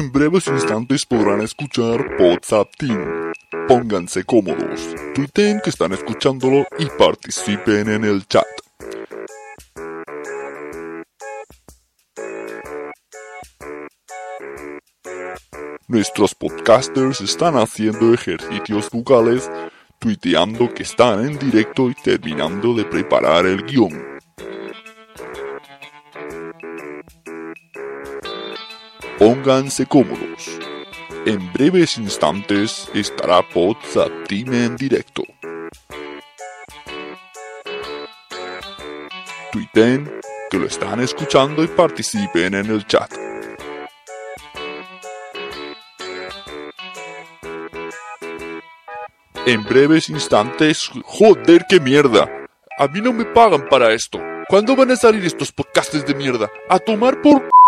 En breves instantes podrán escuchar WhatsApp Team. Pónganse cómodos, tuiteen que están escuchándolo y participen en el chat. Nuestros podcasters están haciendo ejercicios vocales, tuiteando que están en directo y terminando de preparar el guion. Pónganse cómodos. En breves instantes estará Team en directo. Tuiten que lo están escuchando y participen en el chat. En breves instantes, joder, qué mierda. A mí no me pagan para esto. ¿Cuándo van a salir estos podcasts de mierda? A tomar por...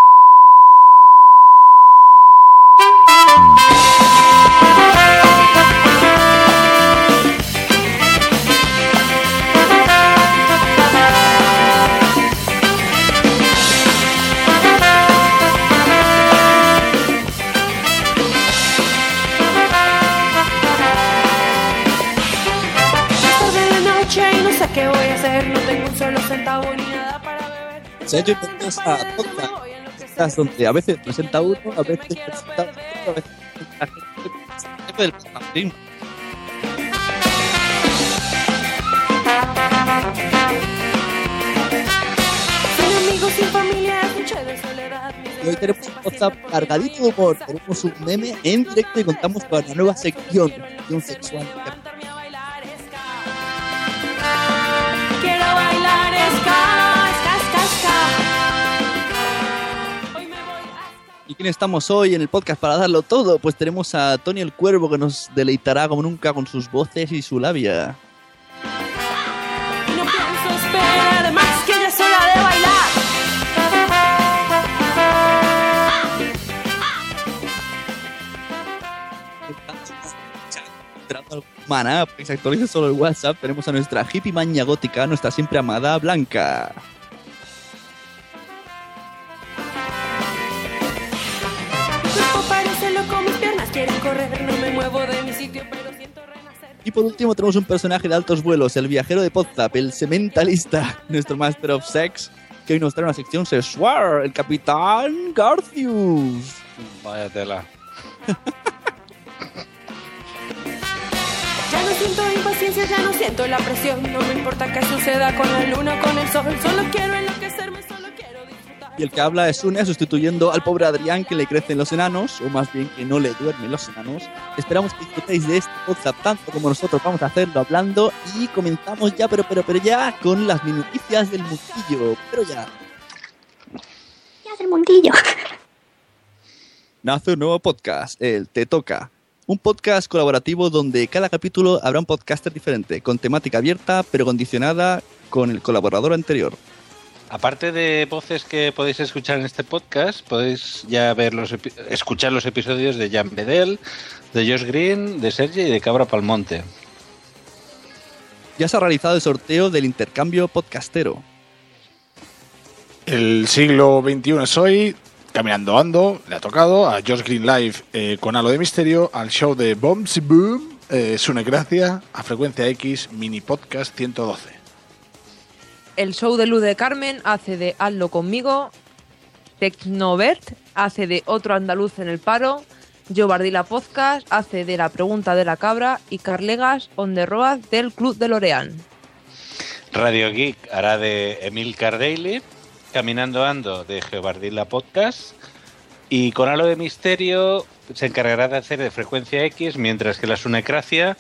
beber. Se bienvenidos a Podcast, podcast donde a veces presenta uno, a veces presenta otro, a veces presenta gente del mis Y hoy tenemos un WhatsApp cargadito de humor, tenemos un meme en directo y contamos con la nueva sección, sección sexual. ¿Y quién estamos hoy en el podcast para darlo todo? Pues tenemos a Tony el Cuervo que nos deleitará como nunca con sus voces y su labia. No pienso esperar más que ya es hora de bailar. Maná, para que se actualice solo el WhatsApp, tenemos a nuestra hippie maña gótica, nuestra siempre amada Blanca. Y por último tenemos un personaje de altos vuelos, el viajero de Podzap, el sementalista, nuestro Master of Sex, que hoy nos trae una sección sexual, el Capitán Garcius. Vaya tela. Ya no siento impaciencia, ya no siento la presión. No me importa qué suceda con la luna o con el sol. Solo quiero enloquecerme, solo. Y el que habla es Une, sustituyendo al pobre Adrián que le crecen los enanos, o más bien que no le duermen los enanos. Esperamos que disfrutéis de este podcast tanto como nosotros vamos a hacerlo hablando. Y comenzamos ya, pero, pero, pero ya, con las noticias del mundillo. Pero ya. Ya del mundillo. nace un nuevo podcast, el Te Toca. Un podcast colaborativo donde cada capítulo habrá un podcaster diferente, con temática abierta pero condicionada con el colaborador anterior. Aparte de voces que podéis escuchar en este podcast, podéis ya ver los epi- escuchar los episodios de Jan Bedell, de Josh Green, de Sergi y de Cabra Palmonte. Ya se ha realizado el sorteo del intercambio podcastero. El siglo XXI es hoy. Caminando Ando, le ha tocado, a Josh Green Live eh, con Halo de Misterio, al show de Bombsy Boom, eh, Sune Gracia, a Frecuencia X, Mini Podcast 112. El show de Luz de Carmen hace de Hazlo conmigo. Tecnovert hace de Otro Andaluz en el Paro. Yo Bardila Podcast hace de La Pregunta de la Cabra. Y Carlegas on the Road del Club de Lorean. Radio Geek hará de Emil Cardaily, Caminando Ando de Geobardilla Podcast y con Halo de Misterio se encargará de hacer de Frecuencia X, mientras que la Sunecracia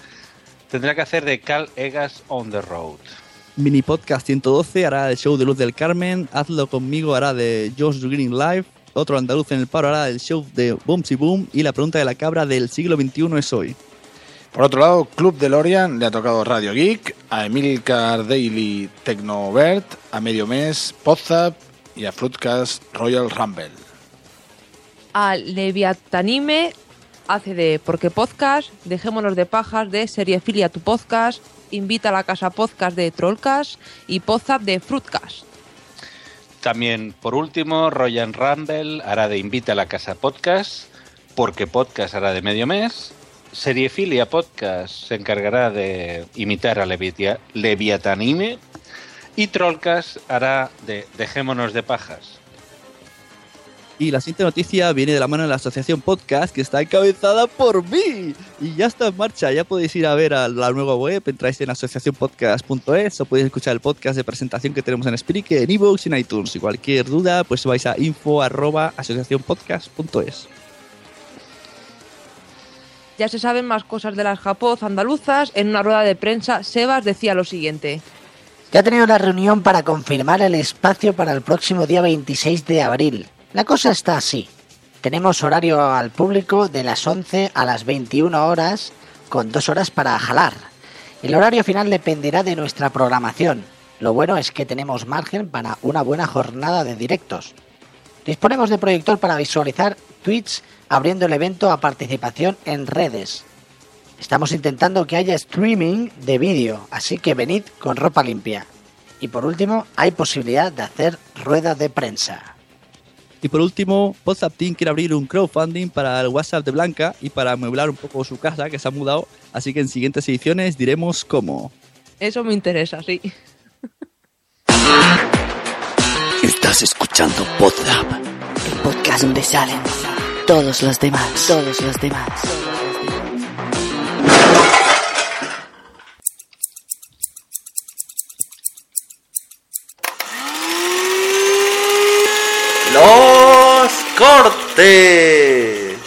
tendrá que hacer de Cal Egas on the Road. Mini Podcast 112 hará el show de Luz del Carmen. Hazlo conmigo hará de Josh Green Live. Otro andaluz en el paro hará el show de Boomsy Boom. Y la pregunta de la cabra del siglo XXI es hoy. Por otro lado, Club de Lorian le ha tocado Radio Geek, a Emilcar Daily Tecnovert, a Medio Mes Podzap y a Fruitcast Royal Rumble. A Leviatanime hace de Porque Podcast. Dejémonos de pajas de Seriefilia tu Podcast. Invita a la casa podcast de Trollcast. Y Podzap de Fruitcast. También, por último, Royan Rumble hará de Invita a la Casa Podcast, porque Podcast hará de medio mes. Seriefilia Podcast se encargará de imitar a Leviatanime. Y Trollcast hará de Dejémonos de pajas. Y la siguiente noticia viene de la mano de la asociación Podcast que está encabezada por mí. Y ya está en marcha. Ya podéis ir a ver a la nueva web. Entráis en asociacionpodcast.es o podéis escuchar el podcast de presentación que tenemos en Spreaker, en iVoox y en iTunes. Y cualquier duda, pues vais a info arroba asociacionpodcast.es. Ya se saben más cosas de las japoz andaluzas. En una rueda de prensa, Sebas decía lo siguiente. Ya he tenido una reunión para confirmar el espacio para el próximo día 26 de abril. La cosa está así. Tenemos horario al público de las 11 a las 21 horas, con dos horas para jalar. El horario final dependerá de nuestra programación. Lo bueno es que tenemos margen para una buena jornada de directos. Disponemos de proyector para visualizar tweets abriendo el evento a participación en redes. Estamos intentando que haya streaming de vídeo, así que venid con ropa limpia. Y por último, hay posibilidad de hacer rueda de prensa. Y por último, WhatsApp Team quiere abrir un crowdfunding para el WhatsApp de Blanca y para amueblar un poco su casa que se ha mudado. Así que en siguientes ediciones diremos cómo. Eso me interesa, sí. Estás escuchando Podzap. El podcast donde salen todos los demás, todos los demás. Cortes.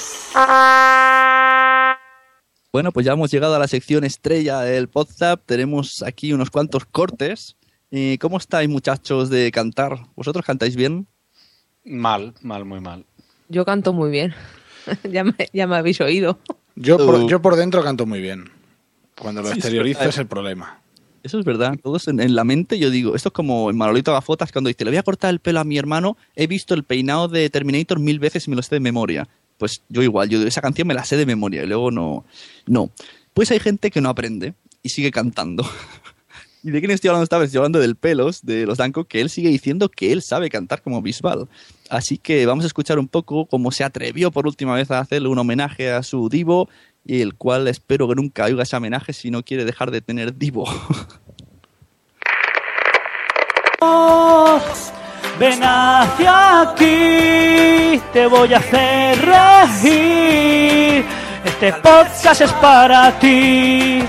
Bueno, pues ya hemos llegado a la sección estrella del WhatsApp. Tenemos aquí unos cuantos cortes. Eh, ¿Cómo estáis, muchachos, de cantar? ¿Vosotros cantáis bien? Mal, mal, muy mal. Yo canto muy bien. ya, me, ya me habéis oído. Yo por, Uh. yo por dentro canto muy bien. Cuando lo Sí, es exteriorizo es el problema. Eso es verdad. Todos en, en la mente, yo digo, esto es como en Manolito Gafotas cuando dice, le voy a cortar el pelo a mi hermano, he visto el peinado de Terminator mil veces y me lo sé de memoria. Pues yo igual, yo esa canción me la sé de memoria y luego no. No. Pues hay gente que no aprende y sigue cantando. ¿Y de quién estoy hablando esta vez? Estoy hablando del Pelos, de los Danco, que él sigue diciendo que él sabe cantar como Bisbal. Así que vamos a escuchar un poco cómo se atrevió por última vez a hacerle un homenaje a su divo y el cual espero que nunca oiga ese homenaje si no quiere dejar de tener divo. Ven hacia aquí, te voy a hacer reír. Este podcast es para ti,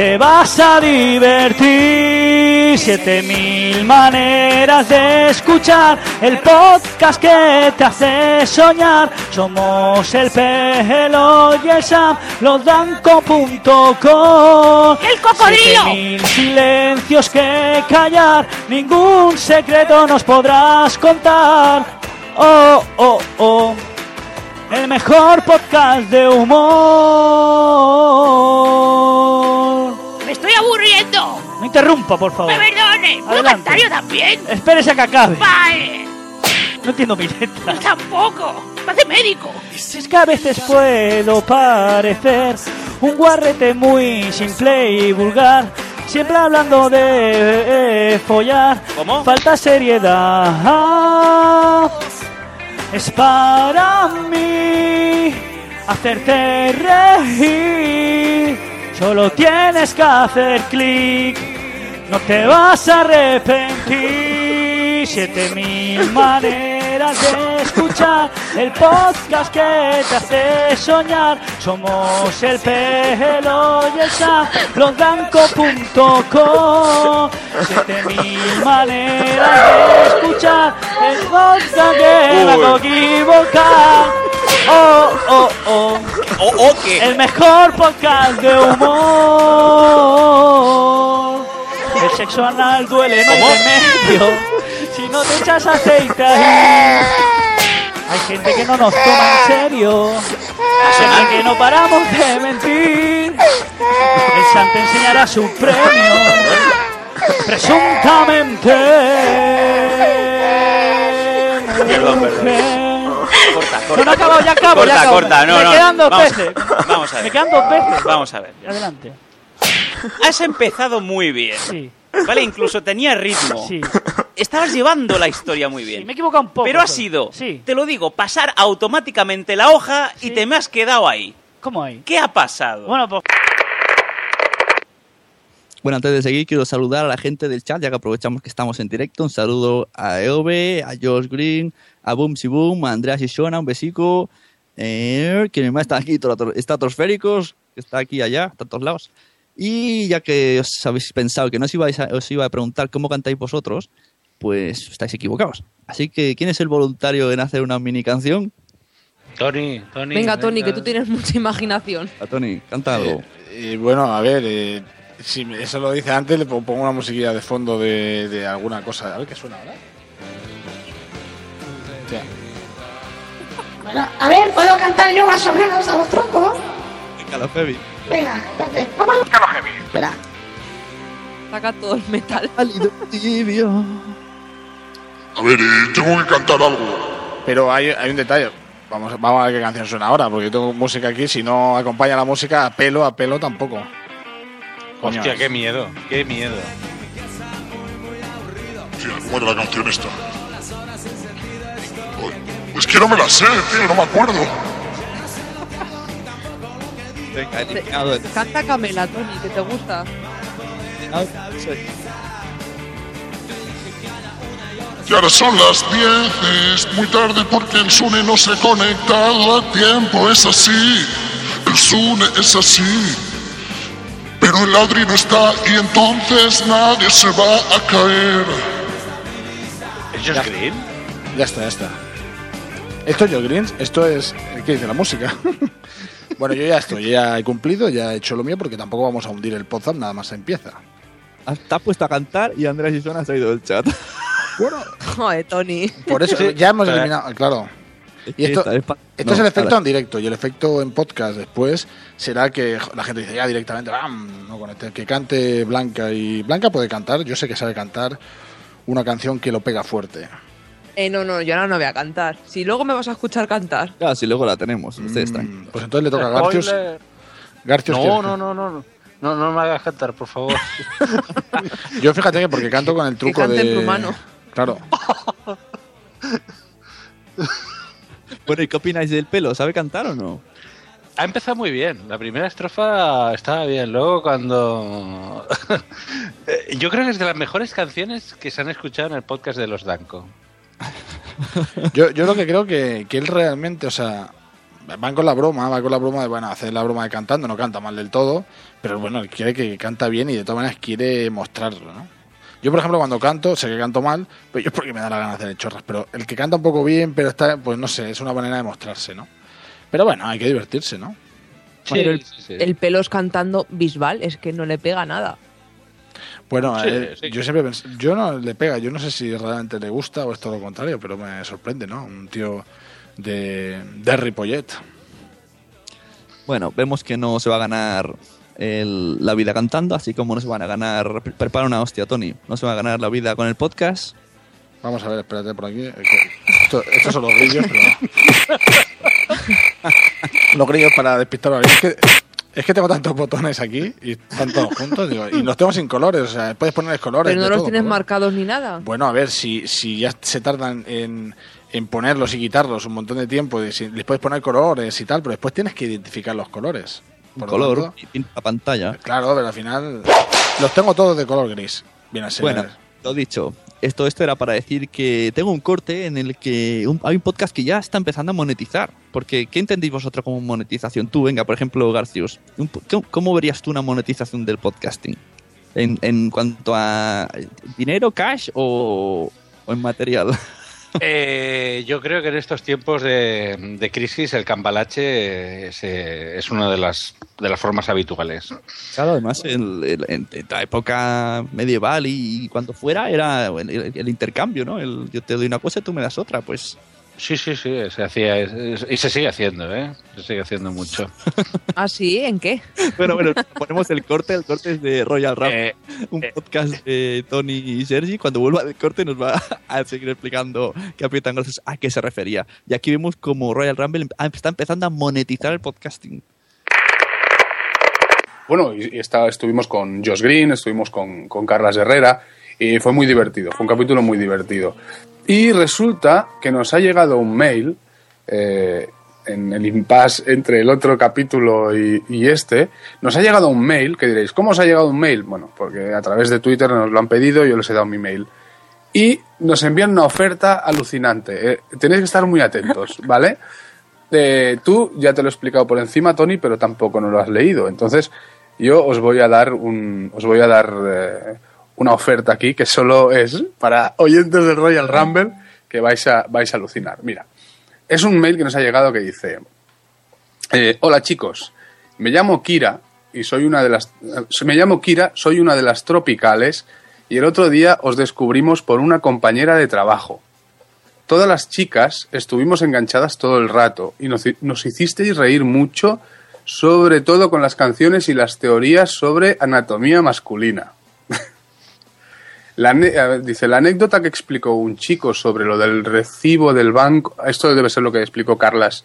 te vas a divertir. Siete mil maneras de escuchar el podcast que te hace soñar. Somos el pelo y el Sam, losdanco.com. ¡El cocodrilo! Siete mil silencios que callar, ningún secreto nos podrás contar. Oh, oh, oh. El mejor podcast de humor. Interrumpa, por favor. ¡Me perdone! ¿Puedo Adelante. cantar yo también? Espérese a que acabe. ¡Vale! No entiendo mi letra. Yo tampoco. ¡Parece médico! Es que a veces puedo parecer un guarrete muy simple y vulgar. Siempre hablando de eh, follar. ¿Cómo? Falta seriedad. es para mí hacerte reír. Solo tienes que hacer clic, no te vas a arrepentir. Siete mil maneras de escuchar el podcast que te hace soñar. Somos el pelo y el Sam, losdanco.com. Siete mil maneras de escuchar el podcast que me hago equivocar. Oh, oh, oh. ¿O qué? El mejor podcast de humor. El sexo anal duele, no hay remedio. Si no te echas aceite ahí. Hay gente que no nos toma en serio. Gente que no paramos de mentir. El Sam te enseñará su premio. Presuntamente. Perdón, perdón. mujer. Corta, No, corta. no acabo, ya acabo, corta, ya acabo. corta, no, Me no. quedan dos vamos, veces. Vamos a ver. Me quedan dos veces. Vamos a ver. Adelante. Has empezado muy bien. Sí. Vale, incluso tenía ritmo. Sí. Estabas llevando la historia muy bien. Me he equivocado un poco. Pero ha sido, Sí. te lo digo, pasar automáticamente la hoja y te me has quedado ahí. ¿Cómo hay? ¿Qué ha pasado? Bueno, pues Bueno, antes de seguir, quiero saludar a la gente del chat, ya que aprovechamos que estamos en directo. Un saludo a Eove, a Josh Green, a Boom Si Boom, a Andreas y Shona, un besico. Eh, que más está aquí, trato- estratosféricos, que está aquí allá, está a todos lados. Y ya que os habéis pensado que no os, ibais a, os iba a preguntar cómo cantáis vosotros, pues estáis equivocados. Así que, ¿quién es el voluntario en hacer una mini canción? Tony, Tony. Venga, Tony, que tú tienes mucha imaginación. A Tony, canta algo. Y bueno, a ver, eh, si eso lo dice antes, le pongo una musiquilla de fondo de, de alguna cosa. A ver qué suena ahora. Bueno, a ver, ¿puedo cantar yo más o menos a los troncos? Venga, la Febi. Venga, espérate. Vamos a Espera. Saca todo el metal. tibio. A ver, eh, tengo que cantar algo. Pero hay, hay un detalle. Vamos, vamos a ver qué canción suena ahora, porque yo tengo música aquí. Si no acompaña la música, a pelo, a pelo tampoco. Coño, Hostia, qué miedo, qué miedo. Tío, ¿cómo era la canción esta? Ay, Es que no me la sé, tío, no me acuerdo. Venga, eliminado Canta Camela, Tony, que te gusta. Y ahora son las 10, es muy tarde porque el Sune no se conecta a tiempo, es así. El Sune es así. Pero el ladri no está y entonces nadie se va a caer. ¿Es Josh Green? Ya está, ya está. Esto es Joe Greens, esto es. ¿Qué dice la música? bueno, yo ya estoy, ya he cumplido, ya he hecho lo mío porque tampoco vamos a hundir el Podzap, nada más empieza. Te has puesto a cantar y Andrés y Shona se ha ido del chat. Bueno, Joder, Tony. por eso Sí, ya hemos pero- eliminado, claro. Y esto, es pa- esto no, es el efecto en directo y el efecto en podcast después será que la gente dice ya directamente, "Bam", no conecte, que cante Blanca y Blanca puede cantar, yo sé que sabe cantar una canción que lo pega fuerte. Eh, no, no, yo ahora no voy a cantar. Si luego me vas a escuchar cantar. Ya, si luego la tenemos, ustedes Mm, tranquilos. Pues entonces le toca a Garcios. Spoiler. Garcios No, no, no, no, no. No, no me hagas cantar, por favor. que- Yo fíjate que porque canto con el truco cante de en rumano. Claro. Bueno, ¿y qué opináis del pelo? ¿Sabe cantar o no? Ha empezado muy bien. La primera estrofa estaba bien. Luego cuando... Eh, Yo creo que es de las mejores canciones que se han escuchado en el podcast de los Danco. Yo, yo lo que creo que, que él realmente, o sea, van con la broma, va con la broma de, bueno, hacer la broma de cantando, no canta mal del todo, pero bueno, él quiere que canta bien y de todas maneras quiere mostrarlo, ¿no? Yo, por ejemplo, cuando canto, sé que canto mal, pero yo es porque me da la gana de hacer chorras, pero el que canta un poco bien, pero está, pues no sé, es una manera de mostrarse, ¿no? Pero bueno, hay que divertirse, ¿no? Pero el, el pelos cantando Bisbal es que no le pega nada. Bueno, Sí, eh, sí. yo siempre pens- yo no le pega, yo no sé si realmente le gusta o es todo lo contrario, pero me sorprende, ¿no? Un tío de, de Ripollet. Bueno, vemos que no se va a ganar el- la vida cantando, así como no se van a ganar. pre- Prepara una hostia, Tony. No se va a ganar la vida con el podcast. Vamos a ver, espérate por aquí. eh, Esto, estos son los grillos, pero. los grillos para despistar a Es que, es que tengo tantos botones aquí y están todos juntos, digo, y los tengo sin colores, o sea, puedes ponerles colores. Pero no los todo tienes color. marcados ni nada. Bueno, a ver, si, si ya se tardan en, en ponerlos y quitarlos un montón de tiempo. y si- les puedes poner colores y tal, pero después tienes que identificar los colores. Un Por lo color tanto, y pinta la pantalla. claro, pero al final los tengo todos de color gris. Bien así. Bueno, lo dicho, esto, esto era para decir que tengo un corte en el que hay un podcast que ya está empezando a monetizar. Porque, ¿qué entendéis vosotros como monetización? Tú, venga, por ejemplo, Garcius, un po- ¿cómo, cómo verías tú una monetización del podcasting? En, en cuanto a dinero, cash o, o en material. Eh, yo creo que en estos tiempos de, de crisis el cambalache es, eh, es una de las, de las formas habituales. Claro, además, el- en, en la época medieval y, cuando fuera era el intercambio, ¿no? El, yo te doy una cosa y tú me das otra, pues. Sí, sí, sí, se hacía es- y se sigue haciendo, ¿eh? Se sigue haciendo mucho. ¿Ah, sí? ¿En qué? Bueno, bueno, ponemos el corte, el corte es de Royal Rap, Eh, un podcast de Tony y Sergi. Cuando vuelva del corte nos va a seguir explicando qué aprietan gracias a qué se refería. Y aquí vemos como Royal Rumble em- está empezando a monetizar el podcasting. Bueno, y, y está- estuvimos con Josh Green, estuvimos con, con Carlas Herrera y fue muy divertido, fue un capítulo muy divertido. Y resulta que nos ha llegado un mail eh, en el impasse entre el otro capítulo y, y este, nos ha llegado un mail, que diréis, ¿cómo os ha llegado un mail? Bueno, porque a través de Twitter nos lo han pedido, yo les he dado mi mail. Y nos envían una oferta alucinante. eh, tenéis que estar muy atentos, ¿vale? Eh, tú ya te lo he explicado por encima, Tony, pero tampoco no lo has leído. Entonces, yo os voy a dar un, os voy a dar una oferta aquí que solo es para oyentes del Royal Rumble que vais a, vais a alucinar. Mira, es un mail que nos ha llegado que dice: eh, Hola chicos, me llamo Kira y soy una de las, eh, me llamo Kira, soy una de las tropicales y el otro día os descubrimos por una compañera de trabajo. Todas las chicas estuvimos enganchadas todo el rato y nos, nos hicisteis reír mucho, sobre todo con las canciones y las teorías sobre anatomía masculina. La dice, la anécdota que explicó un chico sobre lo del recibo del banco, esto debe ser lo que explicó Carlas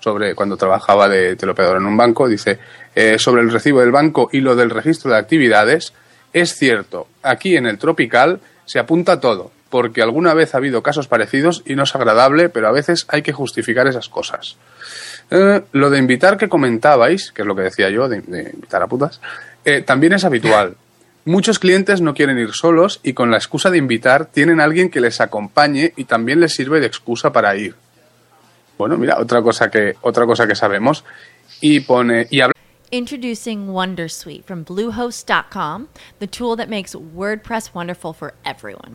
sobre cuando trabajaba de teleoperador en un banco, dice, eh, sobre el recibo del banco y lo del registro de actividades, es cierto, aquí en el Tropical se apunta todo, porque alguna vez ha habido casos parecidos y no es agradable, pero a veces hay que justificar esas cosas. Eh, lo de invitar que comentabais, que es lo que decía yo, de, de invitar a putas, eh, también es habitual. Muchos clientes no quieren ir solos y con la excusa de invitar tienen a alguien que les acompañe y también les sirve de excusa para ir. Bueno, mira, otra cosa que, otra cosa que sabemos. Y pone, y habla Introducing Wondersuite from Bluehost.com, the tool that makes WordPress wonderful for everyone.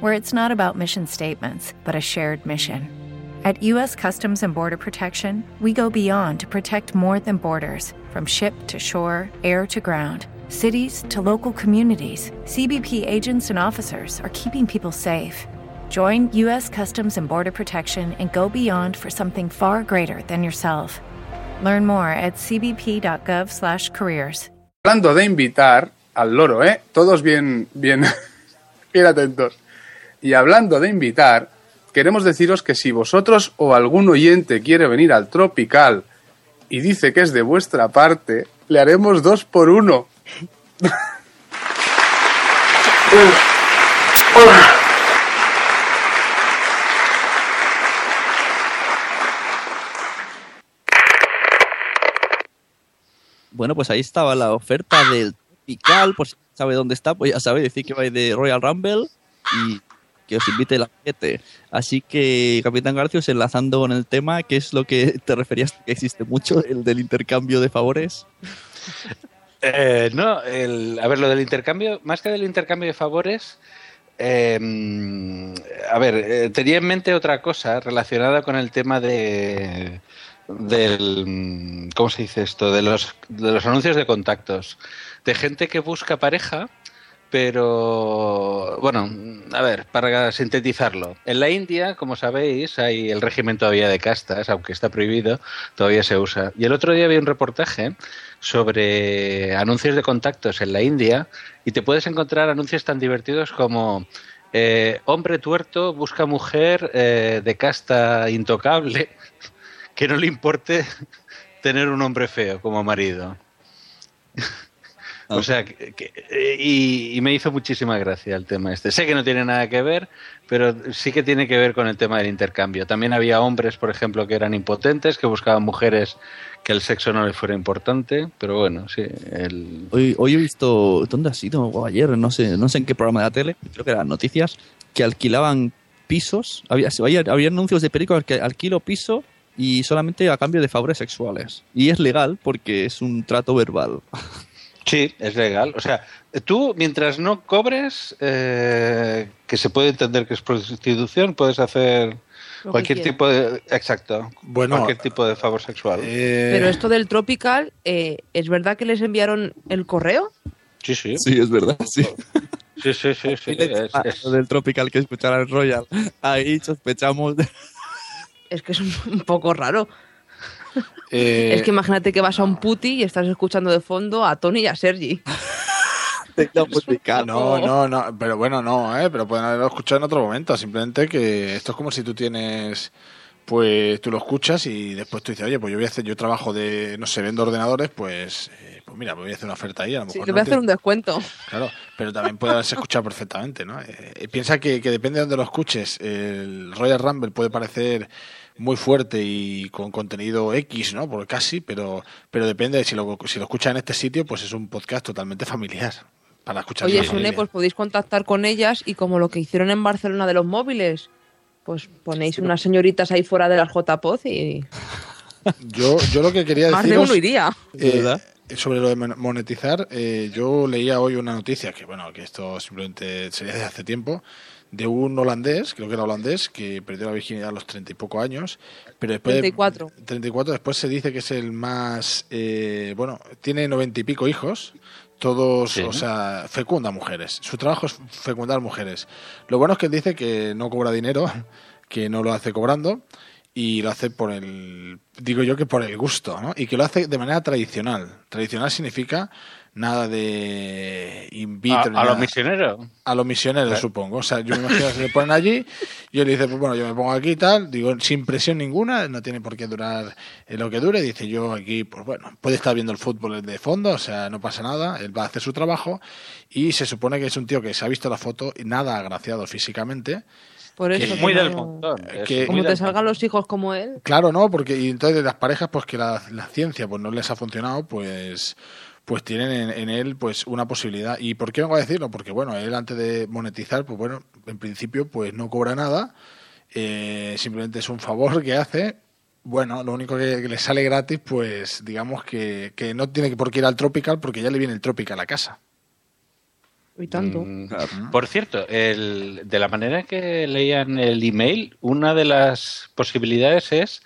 where it's not about mission statements, but a shared mission? At U.S. Customs and Border Protection, we go beyond to protect more than borders from ship to shore, air to ground, cities to local communities. CBP agents and officers are keeping people safe. Join U.S. Customs and Border Protection and go beyond for something far greater than yourself. Learn more at cbp.gov/careers. hablando de invitar al loro, ¿eh? Todos bien, bien, bien atentos. Y hablando de invitar, queremos deciros que si vosotros o algún oyente quiere venir al Tropical y dice que es de vuestra parte, le haremos dos por uno. Bueno, pues ahí estaba la oferta del Tropical, por si sabe dónde está, pues ya sabe decir que va de Royal Rumble y que os invite el paquete. Así que, Capitán Garcios, enlazando con el tema, ¿qué es lo que te referías que existe mucho, el del intercambio de favores? Eh, no, el, a ver, lo del intercambio, más que del intercambio de favores, eh, a ver, eh, tenía en mente otra cosa relacionada con el tema de del ¿cómo se dice esto? de los de los anuncios de contactos, de gente que busca pareja, pero bueno, a ver, para sintetizarlo, en la India, como sabéis, hay el régimen todavía de castas, aunque está prohibido, todavía se usa. Y el otro día había un reportaje sobre anuncios de contactos en la India y te puedes encontrar anuncios tan divertidos como eh, hombre tuerto busca mujer eh, de casta intocable que no le importe tener un hombre feo como marido. O sea, que, que- eh, y, y me hizo muchísima gracia el tema este. Sé que no tiene nada que ver, pero sí que tiene que ver con el tema del intercambio. También había hombres, por ejemplo, que eran impotentes, que buscaban mujeres que el sexo no les fuera importante, pero bueno, sí. El... Hoy, hoy he visto, ¿dónde ha sido? O ayer, no sé, no sé en qué programa de la tele, creo que eran noticias, que alquilaban pisos, había, había, había anuncios de películas que alquilo piso y solamente a cambio de favores sexuales. Y es legal porque es un trato verbal. Sí, es legal. O sea, tú, mientras no cobres, eh, que se puede entender que es prostitución, puedes hacer Lo cualquier tipo de. Exacto. Bueno, cualquier tipo de favor sexual. Eh, Pero esto del Tropical, eh, ¿es verdad que les enviaron el correo? Sí, sí. Sí, es verdad, sí. Sí, sí, sí. sí. Es- es- lo del Tropical que escuchará el Royal. Ahí sospechamos de... Es que es un poco raro. Eh, Es que imagínate que vas a un puti y estás escuchando de fondo a Tony y a Sergi. No, no, no, pero bueno, no, ¿eh? pero pueden haberlo escuchado en otro momento. Simplemente que esto es como si tú tienes, pues tú lo escuchas y después tú dices, oye, pues yo voy a hacer, yo trabajo de, no sé, vendo ordenadores, pues, eh, pues mira, voy a hacer una oferta ahí. A lo Sí, mejor le no voy a hacer un descuento. Claro, pero también puede haberse escuchado perfectamente, ¿no? Eh, eh, piensa que, que depende de donde lo escuches. El Royal Rumble puede parecer muy fuerte y con contenido X, ¿no? Por casi, pero, pero depende de si lo, si lo escuchas en este sitio, pues es un podcast totalmente familiar para escuchar. Oye, Sune, pues podéis contactar con ellas y como lo que hicieron en Barcelona de los móviles, pues ponéis unas señoritas ahí fuera de las JPOZ y Yo, yo lo que quería más de uno iría. eh, sobre lo de mon- monetizar, eh, yo leía hoy una noticia que, bueno, que esto simplemente sería de hace tiempo, de un holandés, creo que era holandés, que perdió la virginidad a los treinta y poco años, pero después de- 34. 34, después se dice que es el más, eh, bueno, tiene noventa y pico hijos, todos, Sí. o sea, fecunda mujeres. Su trabajo es fecundar mujeres. Lo bueno es que él dice que no cobra dinero, que no lo hace cobrando y lo hace por el, digo yo que por el gusto, ¿no? Y que lo hace de manera tradicional. Tradicional significa nada de in vitro. a, los misioneros. A los misioneros, Claro. supongo. O sea, yo me imagino que se le ponen allí y él dice, pues bueno, yo me pongo aquí y tal, digo, sin presión ninguna, no tiene por qué durar eh, lo que dure. Dice yo aquí, pues bueno, puede estar viendo el fútbol de fondo, o sea, no pasa nada, él va a hacer su trabajo y se supone que es un tío que se ha visto la foto y nada agraciado físicamente. Por eso. Es muy del montón. que- Como te salgan los hijos como él. Claro, no, porque y entonces de las parejas, pues que la, la ciencia pues no les ha funcionado, pues pues tienen en, en él pues una posibilidad. ¿Y por qué vengo a decirlo? Porque bueno, él antes de monetizar, pues bueno, en principio pues no cobra nada, eh, simplemente es un favor que hace. Bueno, lo único que, que le sale gratis, pues digamos que, que no tiene que por qué ir al Tropical porque ya le viene el Tropical a casa. Y tanto. Mm, Por cierto, el, de la manera que leían el email, una de las posibilidades es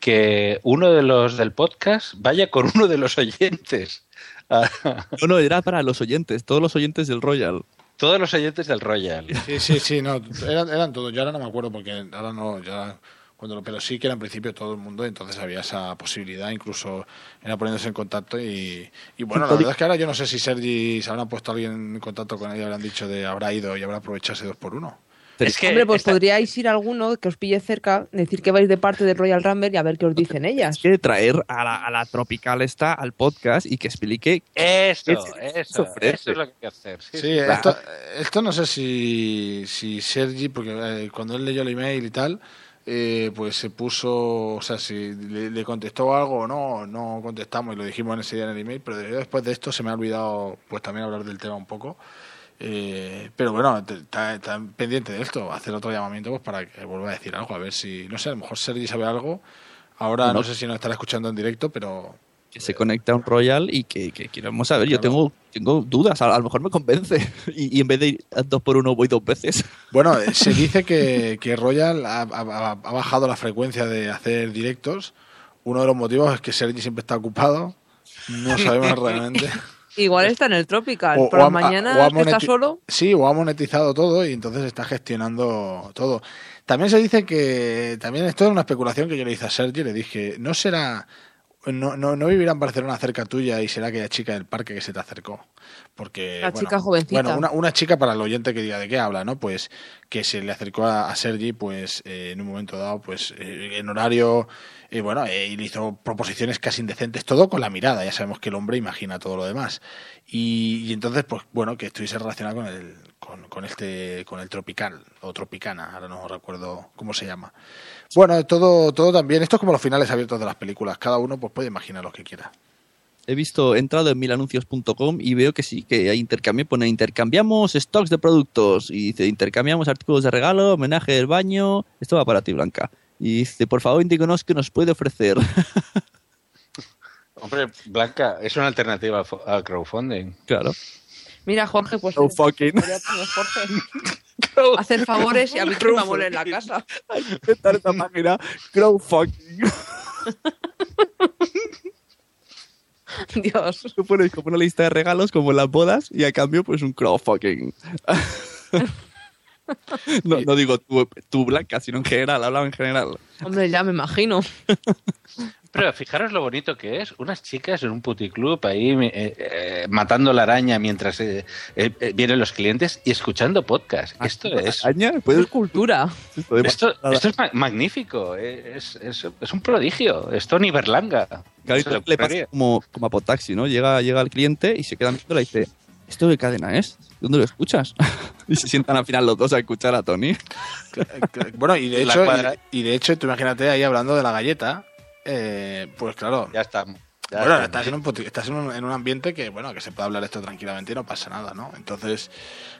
que uno de los del podcast vaya con uno de los oyentes. No, no, era para los oyentes, todos los oyentes del Royal. todos los oyentes del Royal. Sí, sí, sí, no, eran, eran todos. Yo ahora no me acuerdo porque ahora no, ya cuando lo- pero sí que era en principio todo el mundo, entonces había esa posibilidad, incluso era poniéndose en contacto y, y bueno, la verdad es que ahora yo no sé si Sergi se habrán puesto alguien en contacto con él y habrán dicho de habrá ido y habrá aprovechado ese dos por uno. Es que Hombre, pues esta- podríais ir a alguno que os pille cerca, decir que vais de parte del Royal Rumble y a ver qué os dicen ellas. Es que traer a la, a la Tropical esta al podcast y que explique Eso, ¿Qué eso, eso es lo que hay que hacer. Sí, Sí, sí, esto, esto no sé si, si Sergi, porque eh, cuando él leyó el email y tal, eh, pues se puso, o sea, si le, le contestó algo o no, no contestamos y lo dijimos en ese día en el email, pero de- después de esto se me ha olvidado pues también hablar del tema un poco. Eh, pero bueno, está, pendiente de esto, hacer otro llamamiento pues para que vuelva a decir algo, a ver si, no sé, a lo mejor Sergi sabe algo. Ahora no, No. sé si nos estará escuchando en directo, pero Que se conecta a un Royal y que, que queremos saber. Yo tengo, tengo dudas, a, a lo mejor me convence. Y, y en vez de ir dos por uno, voy dos veces. Bueno, eh, se dice que, que Royal ha, ha- ha bajado la frecuencia de hacer directos. Uno de los motivos es que Sergi siempre está ocupado. No sabemos realmente. Igual está en el Tropical. O- Por o la ha- mañana o está solo. Sí, o ha monetizado todo y entonces está gestionando todo. También se dice que, también esto es una especulación que yo le hice a Sergi, le dije, ¿no será, no, no, no vivirá en Barcelona cerca tuya y será aquella chica del parque que se te acercó? Porque, La bueno, chica jovencita. Bueno, una, una chica para el oyente que diga de qué habla, ¿no? Pues que se le acercó a, a Sergi, pues eh, en un momento dado, pues eh, en horario, y bueno, eh, y le hizo proposiciones casi indecentes, todo con la mirada, ya sabemos que el hombre imagina todo lo demás. Y, y entonces, pues bueno, que estuviese relacionado con el, con, con este, con el tropical, o tropicana, ahora no recuerdo cómo se llama. Bueno, todo, todo también, esto es como los finales abiertos de las películas, cada uno pues puede imaginar lo que quiera. He visto, he entrado en milanuncios.com y veo que sí, que hay intercambio, pone intercambiamos stocks de productos y dice intercambiamos artículos de regalo, homenaje del baño, esto va para ti Blanca. Y dice, por favor, indíquenos qué nos puede ofrecer. Hombre, Blanca, es una alternativa al crowdfunding. Claro. Mira, Jorge, pues. No fucking. Hacer favores y a mí que me amor en la casa. Inventar esta página, crowdfucking. Dios. Tú pones como una lista de regalos, como las bodas, y a cambio, pues un crowdfucking. no, no digo tú, tú, Blanca, sino en general, hablaba en general. Hombre, ya me imagino. Pero fijaros lo bonito que es, unas chicas en un puticlub ahí eh, eh, matando la araña mientras eh, eh, eh, vienen los clientes y escuchando podcast. Esto es... Araña, pues es cultura. Esto, esto es ma- magnífico, es, es- es un prodigio, es Tony Berlanga. Claro, le pasa como, como a Potaxi, ¿no? Llega, llega el cliente y se queda mirando y dice, ¿esto de cadena es? ¿Dónde lo escuchas? y se sientan al final los dos a escuchar a Tony. Bueno, y de La hecho, cuadra. y, y de hecho, tú imagínate ahí hablando de la galleta, eh, pues claro. Ya ya bueno, estás, en un, estás en un, en un ambiente que, bueno, que se puede hablar esto tranquilamente y no pasa nada, ¿no? Entonces,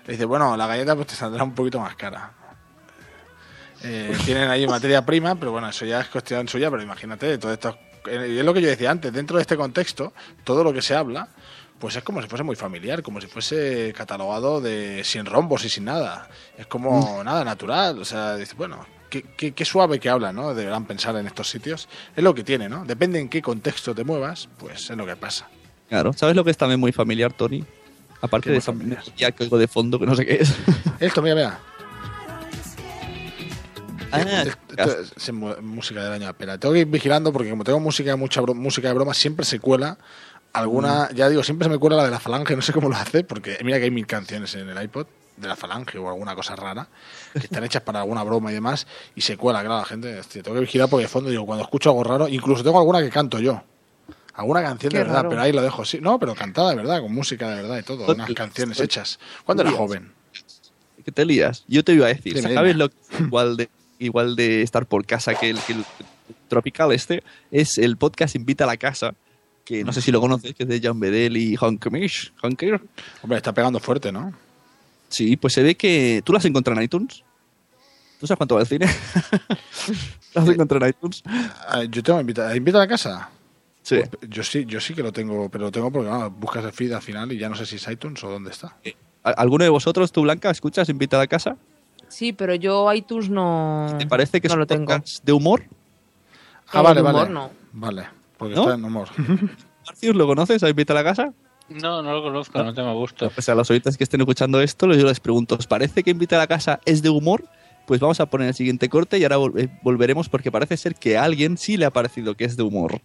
le dice, bueno, la galleta pues te saldrá un poquito más cara. Eh, tienen ahí materia prima, pero bueno, eso ya es cuestión suya, pero imagínate, todo esto, eh, y es lo que yo decía antes, dentro de este contexto, todo lo que se habla, pues es como si fuese muy familiar, como si fuese catalogado de sin rombos y sin nada. Es como nada natural, o sea, dices, bueno, qué, qué- qué suave que hablan, ¿no? Deberán pensar en estos sitios. Es lo que tiene, ¿no? Depende en qué contexto te muevas, pues es lo que pasa. Claro, ¿sabes lo que es también muy familiar, Tony? Aparte ¿Qué de esa melodía que oigo de fondo, que no sé qué es. Esto, mira, mira. Ah, Esto- esto es- música del año Espera, Tengo que ir vigilando porque como tengo música mucha bro- música de broma, siempre se cuela alguna, ya digo, siempre se me cuela la de la falange, no sé cómo lo hace, porque mira que hay mil canciones en el iPod de la falange o alguna cosa rara que están hechas para alguna broma y demás y se cuela, claro, la gente, hostia, tengo que vigilar porque de fondo digo, cuando escucho algo raro, incluso tengo alguna que canto yo. Alguna canción Qué de verdad, raro. pero ahí lo dejo, sí. No, pero cantada de verdad, con música de verdad y todo, unas canciones hechas. Cuando era joven. que te lías. Yo te iba a decir, ¿sabes lo que es igual de, igual de estar por casa que el, que el Tropical este? Es el podcast Invita a la Casa, que no sé si lo conoces, que es de Jan Bedell y Hank Mish. Hombre, está pegando fuerte, ¿no? Sí, pues se ve que... ¿Tú lo has encontrado en iTunes? ¿Tú sabes cuánto va el cine? ¿Lo has encontrado en iTunes? Ah, Yo tengo invita, ¿invita a la casa. Sí. Pues yo sí, yo sí que lo tengo, pero lo tengo porque bueno, buscas el feed al final y ya no sé si es iTunes o dónde está. ¿Al- ¿Alguno de vosotros, tú Blanca, escuchas Invita a la Casa? Sí, pero yo iTunes no. ¿Te parece que no es lo tengo. de humor? Ah, No, vale, de vale. humor no. Vale, porque ¿No? está en humor. Marcius, ¿lo conoces a Invita a la Casa? No, no lo conozco, no tengo gusto. Pues a los oyentes que estén escuchando esto, yo les pregunto, ¿os parece que Invita a la Casa es de humor? Pues vamos a poner el siguiente corte y ahora vol- eh, volveremos porque parece ser que a alguien sí le ha parecido que es de humor.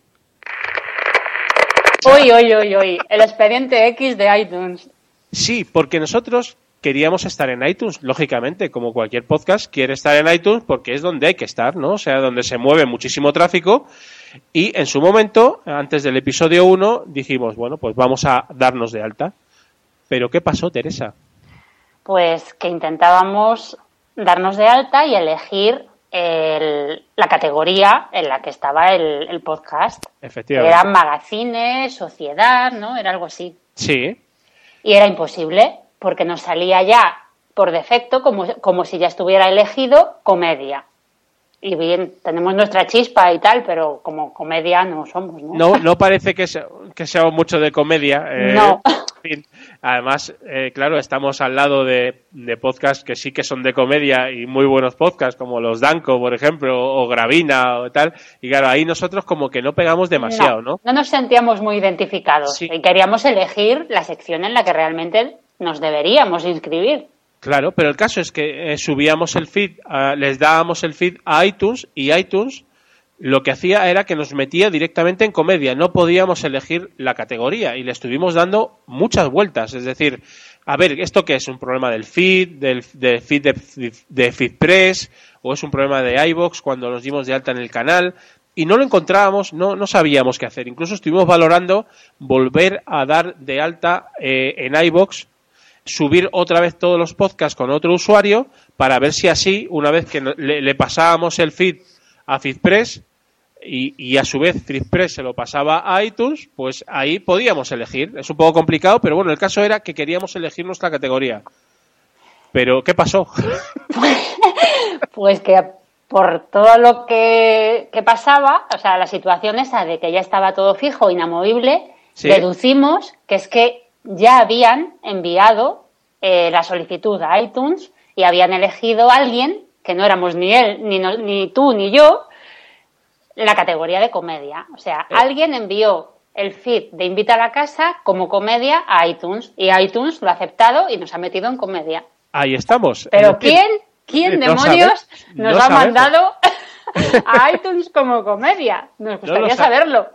Uy, uy, uy, uy. El expediente X de iTunes. Sí, porque nosotros queríamos estar en iTunes, lógicamente, como cualquier podcast quiere estar en iTunes porque es donde hay que estar, ¿no? O sea, donde se mueve muchísimo tráfico. Y en su momento, antes del episodio 1, dijimos, bueno, pues vamos a darnos de alta. Pero ¿qué pasó, Teresa? Pues que intentábamos darnos de alta y elegir el- la categoría en la que estaba el, el podcast. Efectivamente. Eran magazines, sociedad, ¿no? Era algo así. Sí, Y era imposible, porque nos salía ya por defecto como, como si ya estuviera elegido comedia. Y bien, tenemos nuestra chispa y tal, pero como comedia no somos, ¿no? no, no parece que, sea, que sea mucho de comedia. eh, No. Además, eh, claro, estamos al lado de, de podcasts que sí que son de comedia y muy buenos podcasts, como los Danco, por ejemplo, o Gravina o tal. Y claro, ahí nosotros como que no pegamos demasiado, ¿no? No nos sentíamos muy identificados y queríamos elegir la sección en la que realmente nos deberíamos inscribir. Claro, pero el caso es que eh, subíamos el feed, a- les dábamos el feed a iTunes y iTunes lo que hacía era que nos metía directamente en comedia. No podíamos elegir la categoría y le estuvimos dando muchas vueltas. Es decir, a ver, ¿esto qué es? ¿Un problema del feed, del, del feed de, de FeedPress o es un problema de iBox cuando nos dimos de alta en el canal? Y no lo encontrábamos, no, no sabíamos qué hacer. Incluso estuvimos valorando volver a dar de alta eh, en iBox subir otra vez todos los podcasts con otro usuario para ver si así, una vez que le, le pasábamos el feed a FeedPress y, y a su vez FeedPress se lo pasaba a iTunes, pues ahí podíamos elegir. Es un poco complicado, pero bueno, el caso era que queríamos elegir nuestra categoría. Pero, ¿qué pasó? Pues que por todo lo que, que pasaba, o sea, la situación esa de que ya estaba todo fijo, inamovible, Sí. deducimos que es que ya habían enviado eh, la solicitud a iTunes y habían elegido a alguien, que no éramos ni él, ni, no- ni tú, ni yo, la categoría de comedia. O sea, alguien envió el feed de Invita a la Casa como comedia a iTunes y iTunes lo ha aceptado y nos ha metido en comedia. Ahí estamos. Pero ¿quién, quién no demonios sabe- nos no ha sabemos. mandado a iTunes como comedia? Nos gustaría lo sa- saberlo.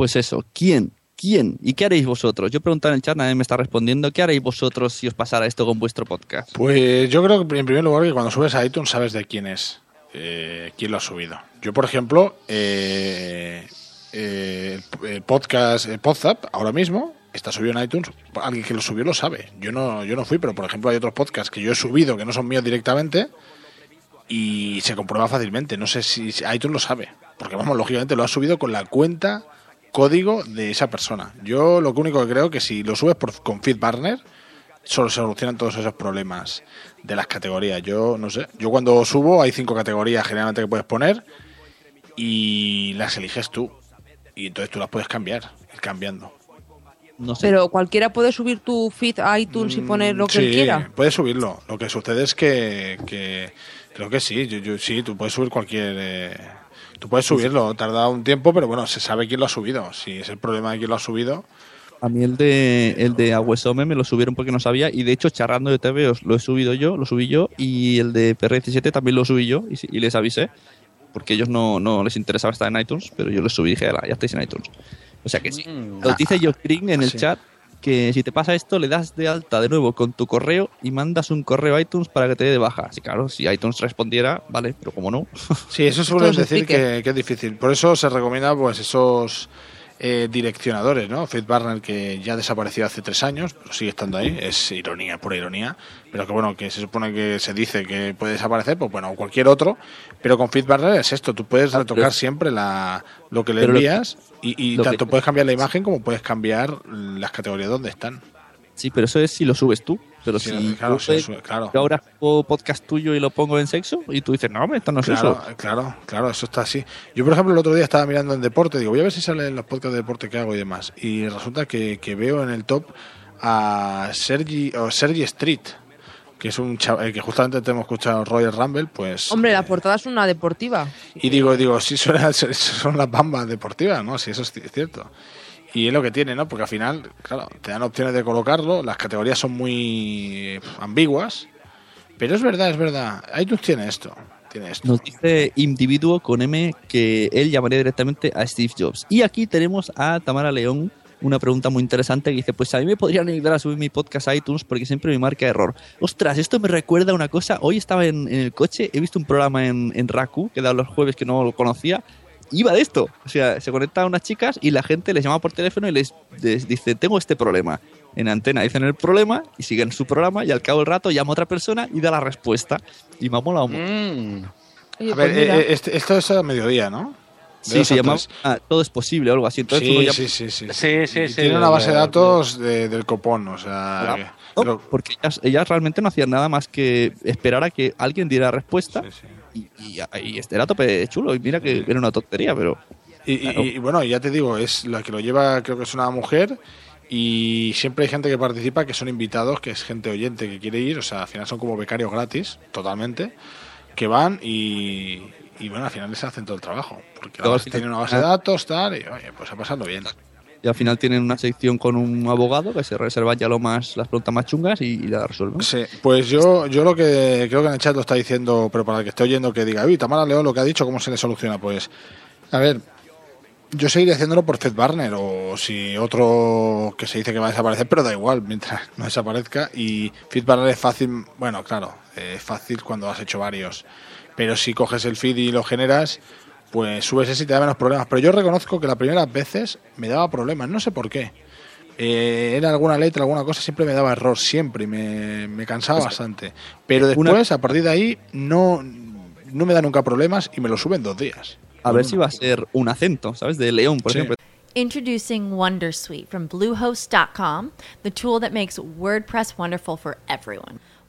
Pues eso, ¿quién? ¿Quién? ¿Y qué haréis vosotros? Yo preguntaba en el chat, nadie me está respondiendo. ¿Qué haréis vosotros si os pasara esto con vuestro podcast? Pues yo creo que en primer lugar que cuando subes a iTunes sabes de quién es, eh, quién lo ha subido. Yo, por ejemplo, eh, eh, el, podcast el Podzap ahora mismo está subido en iTunes. Alguien que lo subió lo sabe. Yo no, yo no fui, pero por ejemplo hay otros podcasts que yo he subido que no son míos directamente y se comprueba fácilmente. No sé si iTunes lo sabe, porque vamos, lógicamente lo ha subido con la cuenta código de esa persona. Yo lo único que creo que si lo subes por, con FeedBurner solo se solucionan todos esos problemas de las categorías. Yo no sé. Yo cuando subo hay cinco categorías generalmente que puedes poner y las eliges tú. Y entonces tú las puedes cambiar, ir cambiando. No sé. Pero cualquiera puede subir tu feed a iTunes y poner lo que sí, él quiera. puedes subirlo. Lo que sucede es que, que creo que sí. Yo, yo- sí, tú puedes subir cualquier. eh, tú puedes subirlo. Tarda un tiempo, pero bueno, se sabe quién lo ha subido. Si es el problema de quién lo ha subido. A mí el de el de Aguesome me lo subieron porque no sabía y de hecho charrando de TVOs lo he subido yo, lo subí yo y el de PR17 también lo subí yo y, les avisé porque ellos no, no les interesaba estar en iTunes, pero yo les subí y dije, "Ala, ya estáis en iTunes. O sea que sí. Lo dice Josh Green en el sí. chat que si te pasa esto le das de alta de nuevo con tu correo y mandas un correo a iTunes para que te dé de baja. Así claro, si iTunes respondiera, vale, pero como no. Sí, eso es decir que, que es difícil. Por eso se recomienda pues esos eh, direccionadores, ¿no? FeedBurner que ya desapareció hace tres años, pero sigue estando ahí. Es ironía, pura ironía. Pero que bueno, que se supone que se dice que puede desaparecer, pues bueno, o cualquier otro. Pero con FeedBurner es esto, tú puedes retocar pero- siempre la, lo que le lo- envías y, y lo que- tanto puedes cambiar la imagen como puedes cambiar las categorías donde están. Sí, pero eso es si lo subes tú. Pero Sí, si claro, yo, claro. ahora hago podcast tuyo y lo pongo en sexo y tú dices, no, hombre, esto no es Claro, eso. claro, claro, eso está así. Yo, por ejemplo, el otro día estaba mirando en deporte, digo, voy a ver si sale en los podcasts de deporte que hago y demás. Y resulta que, que veo en el top a Sergi, o Sergi Street, que es un chaval que justamente te hemos escuchado Royal Rumble, pues. Hombre, la portada es una deportiva. Y digo, digo, sí, suena- son las bambas deportivas, ¿no? Si eso es ci- cierto. Y es lo que tiene, ¿no? Porque al final, claro, te dan opciones de colocarlo, las categorías son muy pf, ambiguas, pero es verdad, es verdad. iTunes tiene esto, tiene esto. Nos dice individuo con M que él llamaría directamente a Steve Jobs. Y aquí tenemos a Tamara León, una pregunta muy interesante que dice, pues a mí me podrían ayudar a subir mi podcast a iTunes porque siempre me marca error. Ostras, esto me recuerda a una cosa. Hoy estaba en, en el coche, he visto un programa en, en Raku que da los jueves que no lo conocía. Iba de esto. O sea, se conectan unas chicas y la gente les llama por teléfono y les, les dice, tengo este problema. en antena dicen el problema y siguen su programa y al cabo del rato llama a otra persona y da la respuesta. Y me ha molado mucho. Mm. Oye, A pues ver, eh, eh, este- esto es a mediodía, ¿no? De Sí, se a llama ah, Todo es posible o algo así. Entonces Sí, sí, sí, sí. Sí, sí, Y sí. Tiene una base de la- datos de- del copón, o sea... Claro. que- No, pero- porque ellas, ellas realmente no hacían nada más que esperar a que alguien diera la respuesta Y, y, y este era tope chulo y mira que era una tontería, pero... Y, Claro. y, bueno, ya te digo, es la que lo lleva, creo que es una mujer. Y siempre hay gente que participa, que son invitados, que es gente oyente que quiere ir. O sea, al final son como becarios gratis, totalmente. Que van y, y bueno, al final les hacen todo el trabajo. Porque final- tienen una base de datos, tal, y oye, pues a pasarlo bien. Y al final tienen una sección con un abogado que se reserva ya lo más las preguntas más chungas y, la resuelven. Sí, pues yo, yo lo que creo que en el chat lo está diciendo, pero para el que esté oyendo que diga, uy, Tamara León lo que ha dicho, ¿cómo se le soluciona? Pues, a ver, yo seguiría haciéndolo por Fed Barner o si otro que se dice que va a desaparecer, pero da igual mientras no desaparezca. Y Fed Barner es fácil, bueno, claro, eh, es fácil cuando has hecho varios, pero si coges el feed y lo generas, pues subes ese y te da menos problemas. Pero yo reconozco que las primeras veces me daba problemas, no sé por qué. Eh, era alguna letra, alguna cosa, siempre me daba error, siempre, y me, me cansaba Pues, bastante. Pero después, a partir de ahí, no, no me da nunca problemas y me lo suben dos días. A ver si va a ser un acento, ¿sabes? De León, por Sí. ejemplo. Introducing Wondersuite from Bluehost.com, the tool that makes WordPress wonderful for everyone.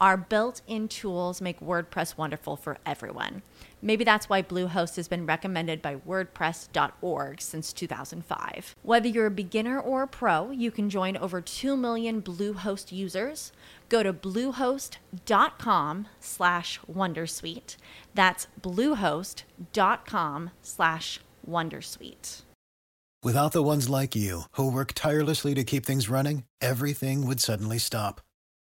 our built in tools make WordPress wonderful for everyone. Maybe that's why Bluehost has been recommended by WordPress.org since 2005. Whether you're a beginner or a pro, you can join over 2 million Bluehost users. Go to bluehost.com slash wondersuite. That's bluehost.com slash wondersuite. Without the ones like you, who work tirelessly to keep things running, everything would suddenly stop.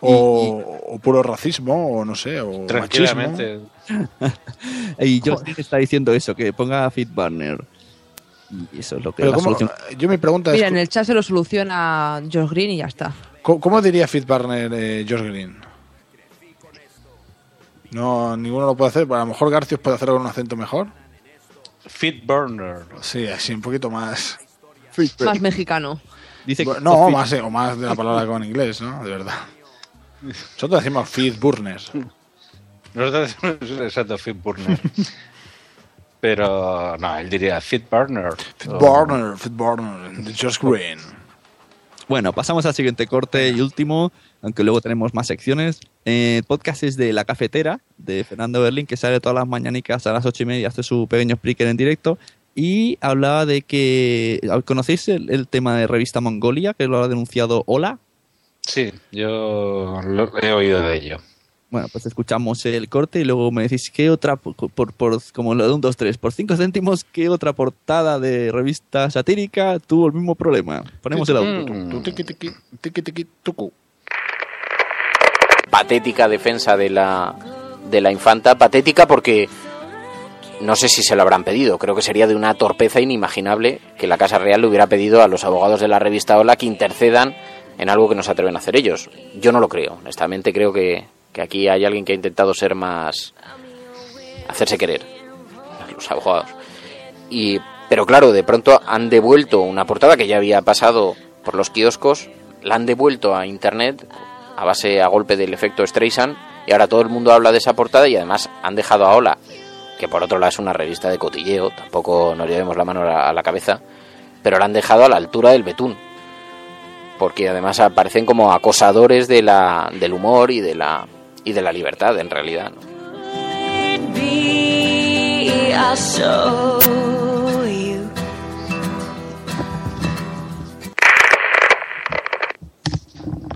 O, o puro racismo, o no sé, o machismo. Tranquilamente. y Justin está diciendo eso, que ponga Fitbarner. Y eso es lo que Pero la ¿cómo- solución. yo mi pregunta Mira, es, en el chat se lo soluciona Josh Green y ya está. ¿cómo, cómo diría Fitzbarner eh, George Green? No, ninguno lo puede hacer, pero a lo mejor Garcios puede hacerlo con un acento mejor. Fit Burner. Sí, así un poquito más. Más mexicano. Dice Bueno, no, más, eh, o más de la palabra con inglés, ¿no? De verdad. Nosotros decimos feed burners. Nosotros decimos exacto, Fit Burner. Pero no, él diría Fit Burner. Feed burner, feed burner, de George Green. Bueno, pasamos al siguiente corte y último, aunque luego tenemos más secciones. Eh, el podcast es de La Cafetera, de Fernando Berlín, que sale todas las mañanicas a las ocho y media, hace su pequeño speaker en directo. Y hablaba de que. ¿Conocéis el, el tema de revista Mongolia, que lo ha denunciado Hola? Sí, yo lo- he oído de ello. Bueno, pues escuchamos el corte y luego me decís qué otra, por, por, por- como lo de un 2, 3, por 5 céntimos, qué otra portada de revista satírica tuvo el mismo problema. Ponemos el audio. Tu, tiqui, tiqui, tiqui, tiqui, tucu. patética defensa de la, de la infanta. Patética porque no sé si se lo habrán pedido. Creo que sería de una torpeza inimaginable que la Casa Real le hubiera pedido a los abogados de la revista Hola que intercedan en algo que no se atreven a hacer ellos. Yo no lo creo. Honestamente creo que, que aquí hay alguien que ha intentado ser más... hacerse querer. Los abogados. Y, pero claro, de pronto han devuelto una portada que ya había pasado por los kioscos, la han devuelto a internet a base a golpe del efecto Streisand y ahora todo el mundo habla de esa portada y además han dejado a Ola, que por otro lado es una revista de cotilleo, tampoco nos llevemos la mano a la, a la cabeza, pero la han dejado a la altura del betún. Porque además aparecen como acosadores del humor y de la, y de la libertad, en realidad. ¿no?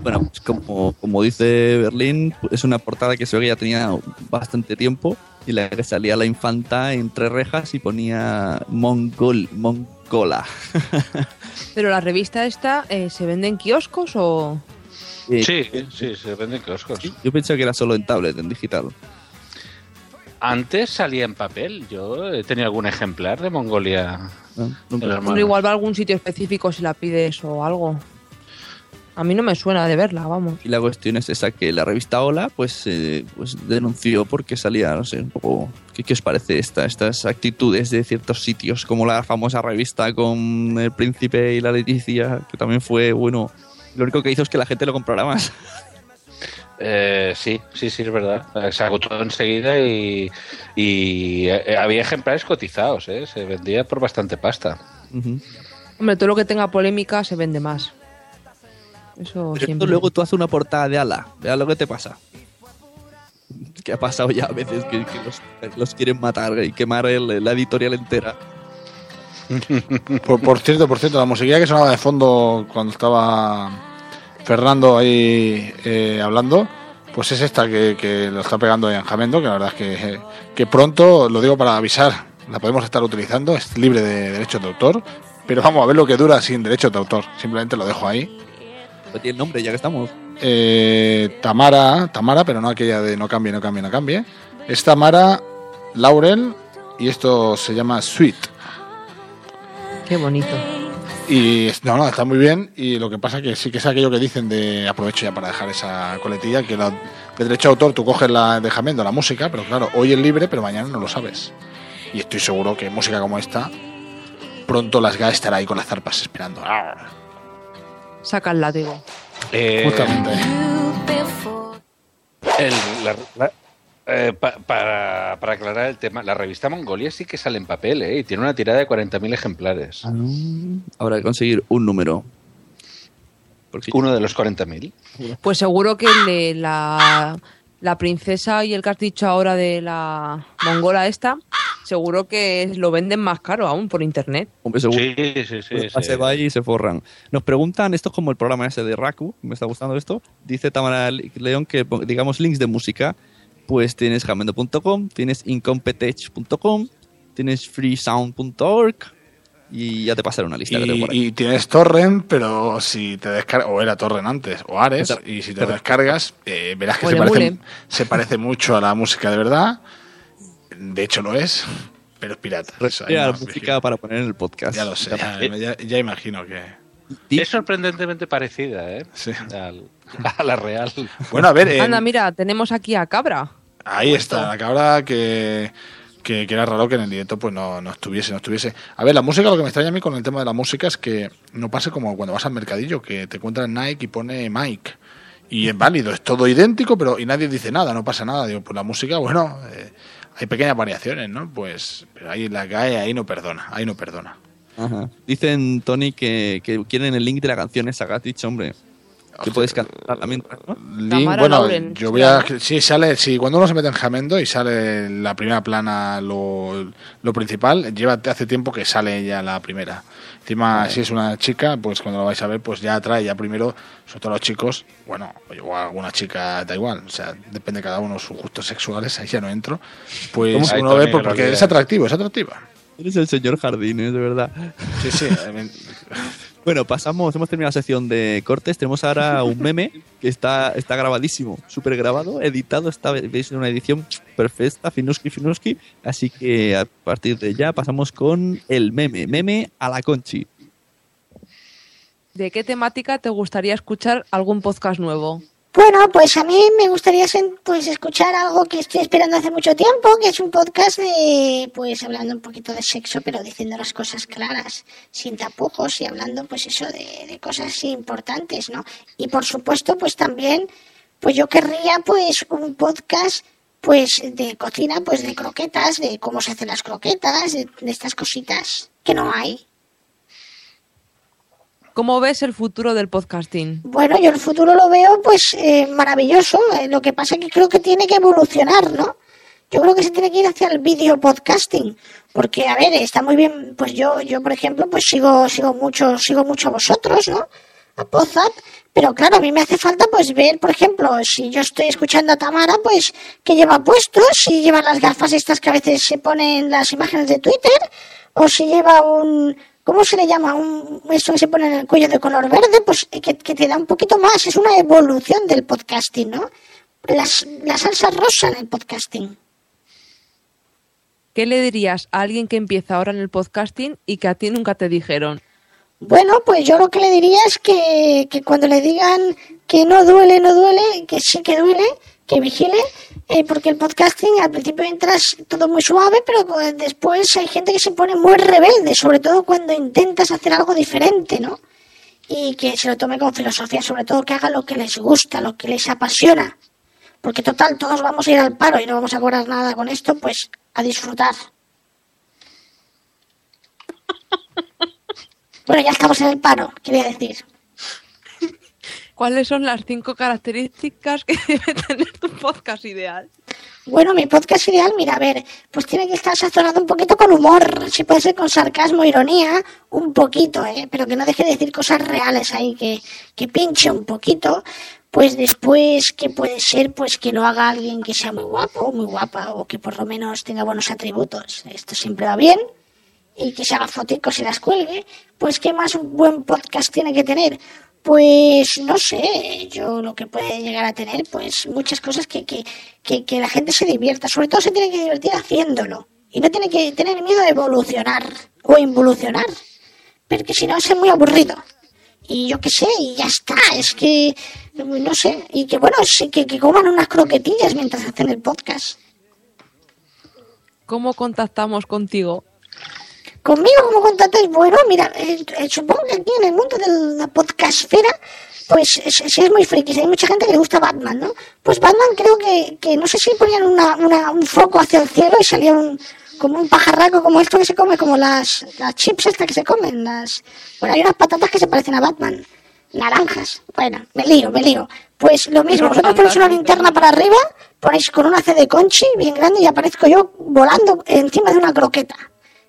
Bueno, pues como, como dice Berlín, es una portada que se ve que ya tenía bastante tiempo y la que salía la infanta entre rejas y ponía Mongol, Mongola. Pero la revista esta, eh, ¿se vende en kioscos o...? Eh, Sí, sí, se venden kioscos. Yo pensé que era solo en tablet, en digital. Antes salía en papel. Yo he tenido algún ejemplar de Mongolia. Ah, igual va a algún sitio específico si la pides o algo. A mí no me suena de verla, vamos. Y la cuestión es esa, que la revista Hola pues, eh, pues denunció porque salía, no sé, un poco... ¿Qué, qué os parece esta, estas actitudes de ciertos sitios? Como la famosa revista con el príncipe y la Leticia, que también fue, bueno... Lo único que hizo es que la gente lo comprara más. Eh, sí, sí, sí, es verdad. Se agotó enseguida y, y, eh, había ejemplares cotizados, ¿eh? Se vendía por bastante pasta. Hombre, todo lo que tenga polémica se vende más. Eso Pero siempre. luego tú haces una portada de ala, vea lo que te pasa. Que ha pasado ya a veces que, que los, los quieren matar y quemar el- la editorial entera. Por, por cierto, por cierto, la musiquilla que sonaba de fondo cuando estaba Fernando ahí eh, hablando, pues es esta que, que lo está pegando en Jamendo, que la verdad es que, que pronto, lo digo para avisar, la podemos estar utilizando, es libre de derechos de autor, pero vamos a ver lo que dura sin derechos de autor, simplemente lo dejo ahí. Tiene el nombre, ya que estamos. Eh, Tamara, Tamara, pero no aquella de no cambie, no cambie, no cambie. Es Tamara Laurel y esto se llama Sweet. Qué bonito. Y no, no, está muy bien. Y lo que pasa que sí que es aquello que dicen de aprovecho ya para dejar esa coletilla, que la, de derecho de autor tú coges la de Jamendo, la música, pero claro, hoy es libre, pero mañana no lo sabes. Y estoy seguro que música como esta, pronto las GA estará ahí con las zarpas esperando. Saca el látigo. Eh, Justamente. el- la- la- eh, pa- para, para aclarar el tema, la revista Mongolia sí que sale en papel, ¿eh? Y tiene una tirada de 40.000 ejemplares. Habrá que conseguir un número. Uno de los 40.000. Pues seguro que el de la, la princesa y el que has dicho ahora de la mongola esta, seguro que lo venden más caro aún por internet. Hombre, seguro. Sí, sí, sí. Pues sí. se va y se forran. Nos preguntan, esto es como el programa ese de Raku, me está gustando esto. Dice Tamara León que, digamos, links de música. Pues tienes jamendo.com, tienes incompetech.com, tienes freesound.org y ya te pasaré una lista. que tengo por ahí. Y, y tienes Torrent, pero si te descargas, o era Torrent antes, o Ares, y si te descargas, eh, verás que parece, se parece mucho a la música de verdad. De hecho lo es, pero es pirata. No, música para poner en el podcast. Ya lo sé, ya, ya- ya imagino que... Es sorprendentemente parecida, ¿eh? Al- a la real. Bueno, a ver, en- Anda, mira, tenemos aquí a Cabra. Ahí está, la cabra que, que, que era raro que en el directo pues no, no estuviese, no estuviese. A ver, la música, lo que me extraña a mí con el tema de la música es que no pase como cuando vas al mercadillo, que te encuentras Nike y pone Mike. Y es válido, es todo idéntico, pero y nadie dice nada, no pasa nada. Digo, pues la música, bueno, eh, hay pequeñas variaciones, ¿no? Pues, pero ahí la GAE ahí no perdona, ahí no perdona. Ajá. Dicen, Tony, que, que quieren el link de la canción esa que has dicho, hombre. Que puedes cantar también, ¿no? Link, bueno, yo voy a. Sí, sale. Sí, cuando uno se mete en Jamendo y sale la primera plana, lo, lo principal, lleva hace tiempo que sale ya la primera. Encima, si es una chica, pues cuando lo vais a ver, pues ya trae ya primero, sobre todo los chicos, bueno, o alguna chica, da igual, o sea, depende de cada uno sus gustos sexuales, ahí ya no entro. Pues uno ve porque es atractivo, es atractiva. Eres el señor Jardines, de verdad. Sí, sí. Bueno, pasamos, hemos terminado la sección de cortes. Tenemos ahora un meme que está, está grabadísimo, súper grabado, editado. Está, veis en una edición perfecta, finuski, finuski. Así que a partir de ya pasamos con el meme. Meme a la conchi. ¿De qué temática te gustaría escuchar algún podcast nuevo? Bueno, pues a mí me gustaría pues escuchar algo que estoy esperando hace mucho tiempo, que es un podcast de, pues hablando un poquito de sexo, pero diciendo las cosas claras, sin tapujos y hablando pues eso de, cosas importantes, ¿no? Y por supuesto, pues también, pues yo querría pues un podcast pues de cocina, pues de croquetas, de cómo se hacen las croquetas, de estas cositas que no hay. ¿Cómo ves el futuro del podcasting? Bueno, yo el futuro lo veo pues eh, maravilloso. Eh, lo que pasa es que creo que tiene que evolucionar, ¿no? Yo creo que se tiene que ir hacia el video podcasting, porque a ver, está muy bien, pues yo yo por ejemplo, pues sigo sigo mucho sigo mucho a vosotros, ¿no? A Podzap, pero claro, a mí me hace falta pues ver, por ejemplo, si yo estoy escuchando a Tamara, pues que lleva puestos, si lleva las gafas estas que a veces se ponen las imágenes de Twitter, o si lleva un ¿cómo se le llama? Un, eso que se pone en el cuello de color verde, pues que, que te da un poquito más, es una evolución del podcasting, ¿no? Las, la salsa rosa en el podcasting. ¿Qué le dirías a alguien que empieza ahora en el podcasting y que a ti nunca te dijeron? Bueno, pues yo lo que le diría es que, que cuando le digan que no duele, no duele, que sí que duele, que vigile, eh, porque el podcasting al principio entras todo muy suave, pero pues, después hay gente que se pone muy rebelde, sobre todo cuando intentas hacer algo diferente, ¿no? Y que se lo tome con filosofía, sobre todo que haga lo que les gusta, lo que les apasiona. Porque total, todos vamos a ir al paro y no vamos a cobrar nada con esto, pues a disfrutar. Bueno, ya estamos en el paro, quería decir. ¿Cuáles son las cinco características que debe tener tu podcast ideal? Bueno, mi podcast ideal, mira, a ver, pues tiene que estar sazonado un poquito con humor, si puede ser con sarcasmo, ironía, un poquito, ¿eh? pero que no deje de decir cosas reales ahí, que, que pinche un poquito. Pues después, que puede ser? Pues que lo haga alguien que sea muy guapo, muy guapa, o que por lo menos tenga buenos atributos. Esto siempre va bien. Y que se haga foticos y las cuelgue. Pues, ¿qué más un buen podcast tiene que tener? Pues no sé, yo lo que puede llegar a tener, pues muchas cosas que, que, que, que la gente se divierta. Sobre todo se tiene que divertir haciéndolo. Y no tiene que tener miedo de evolucionar o involucionar. Porque si no, es muy aburrido. Y yo qué sé, y ya está. Es que, no sé. Y que bueno, sí, que, que coman unas croquetillas mientras hacen el podcast. ¿Cómo contactamos contigo? Conmigo, como contactáis? Bueno, mira, eh, eh, supongo que aquí en el mundo de la podcastfera, pues es, es, es muy friki. Hay mucha gente que le gusta Batman, ¿no? Pues Batman creo que, que no sé si ponían una, una, un foco hacia el cielo y salía un, como un pajarraco como esto que se come, como las, las chips estas que se comen. Las... Bueno, hay unas patatas que se parecen a Batman. Naranjas. Bueno, me lío, me lío. Pues lo mismo, vosotros ponéis una linterna para arriba, ponéis con una C de conchi bien grande y aparezco yo volando encima de una croqueta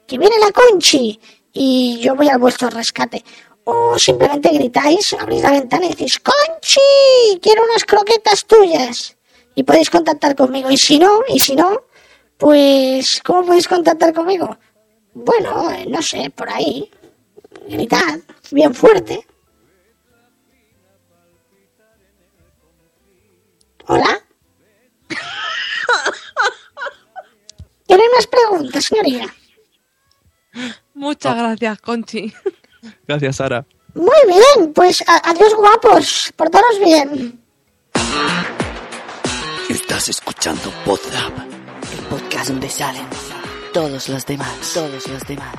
que viene la Conchi y yo voy al vuestro rescate. O simplemente gritáis, abrís la ventana y decís, Conchi, quiero unas croquetas tuyas. Y podéis contactar conmigo. Y si no, y si no, pues, ¿cómo podéis contactar conmigo? Bueno, eh, no sé, por ahí. Gritad, bien fuerte. Hola. ¿Tienen más preguntas, señoría? Muchas gracias, Conchi. Gracias, Sara. Muy bien, pues adiós guapos, portaros bien. Estás escuchando Podzap. El podcast donde salen todos los demás, todos los demás.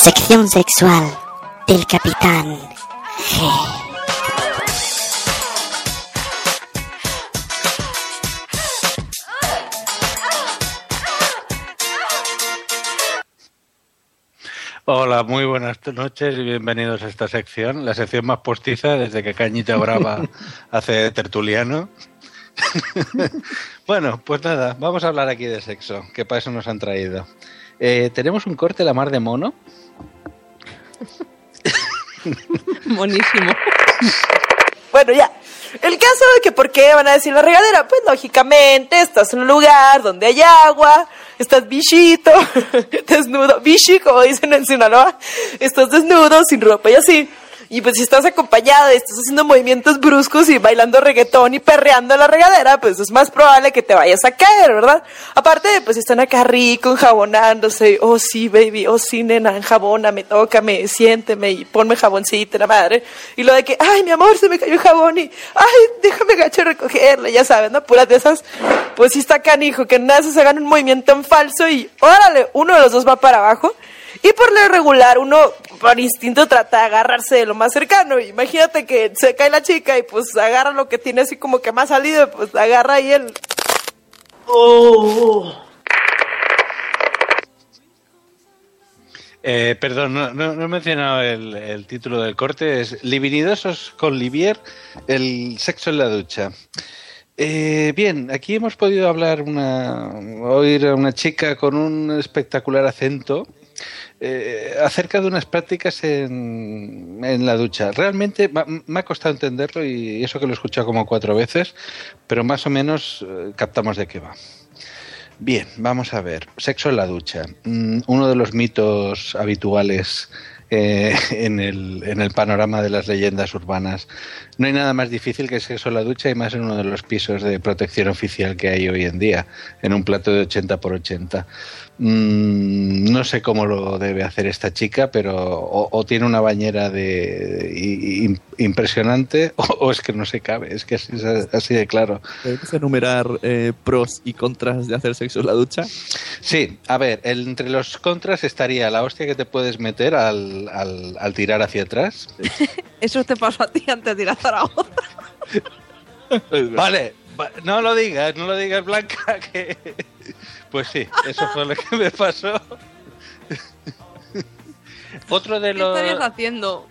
Sección sexual del capitán G. Hola, muy buenas noches y bienvenidos a esta sección, la sección más postiza desde que Cañita Brava hace tertuliano. bueno, pues nada, vamos a hablar aquí de sexo, que para eso nos han traído. Eh, tenemos un corte la mar de mono. Monísimo. Bueno, ya. El caso de que por qué van a decir la regadera, pues lógicamente estás en un lugar donde hay agua, estás bichito, desnudo, bichi como dicen en Sinaloa, estás desnudo, sin ropa y así. Y pues si estás acompañado y estás haciendo movimientos bruscos y bailando reggaetón y perreando la regadera, pues es más probable que te vayas a caer, ¿verdad? Aparte, pues están acá rico, enjabonándose. Oh, sí, baby, oh, sí, nena, enjabóname, tócame, siénteme y ponme jaboncito, la madre. Y lo de que, ay, mi amor, se me cayó el jabón y, ay, déjame gacho recogerlo, ya sabes, ¿no? Puras de esas. Pues sí está canijo, que nada se hagan un movimiento en falso y, órale, uno de los dos va para abajo. Y por lo regular, uno por instinto trata de agarrarse de lo más cercano. Imagínate que se cae la chica y pues agarra lo que tiene así como que más salido, pues agarra ahí el... Eh, perdón, no, no- no he mencionado el, título del corte. Es Livinidosos con Livier, el sexo en la ducha. Eh, bien, aquí hemos podido hablar una, oír a una chica con un espectacular acento eh, acerca de unas prácticas en, en la ducha. Realmente me ha costado entenderlo y eso que lo he escuchado como cuatro veces, pero más o menos eh, captamos de qué va. Bien, vamos a ver. Sexo en la ducha. Mm, Uno de los mitos habituales eh, en, el, en el panorama de las leyendas urbanas. No hay nada más difícil que sexo en la ducha y más en uno de los pisos de protección oficial que hay hoy en día, en un plato de 80 por 80. Mm, no sé cómo lo debe hacer esta chica, pero o, o tiene una bañera de, i- impresionante o, o es que no se cabe, es que así, es así de claro. ¿Puedes enumerar eh, pros y contras de hacer sexo en la ducha? Sí, a ver, el- entre los contras estaría la hostia que te puedes meter al, al- al tirar hacia atrás. Eso te pasó a ti antes de ir a Zaragoza. Vale, va- no lo digas, no lo digas, Blanca, que... Pues sí, eso fue lo que me pasó. Otro de ¿Qué los... estarías haciendo?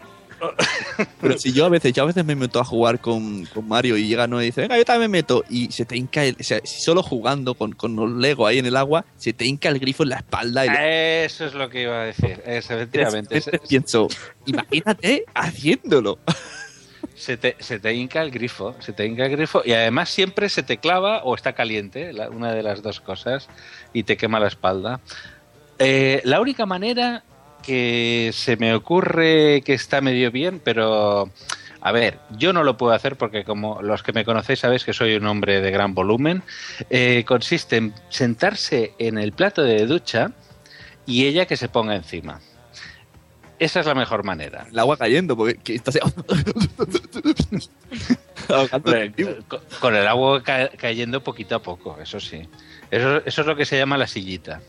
Pero si yo a veces, yo a veces me meto a jugar con, con Mario y llega no y dice, venga, yo también me meto. Y se te hinca el, o sea, si solo jugando con, con los Lego ahí en el agua, se te hinca el grifo en la espalda y le- Eso es lo que iba a decir, efectivamente. Entonces pienso, imagínate haciéndolo. Se te, se te hinca el grifo, se te hinca el grifo y además siempre se te clava o está caliente, la- una de las dos cosas, y te quema la espalda. Eh, la única manera que se me ocurre que está medio bien, pero a ver, yo no lo puedo hacer porque como los que me conocéis sabéis que soy un hombre de gran volumen, eh, consiste en sentarse en el plato de ducha y ella que se ponga encima. Esa es la mejor manera. El agua cayendo, porque que está así- ahogando el vivo. con, con el agua ca- cayendo poquito a poco, eso sí. Eso, eso es lo que se llama la sillita.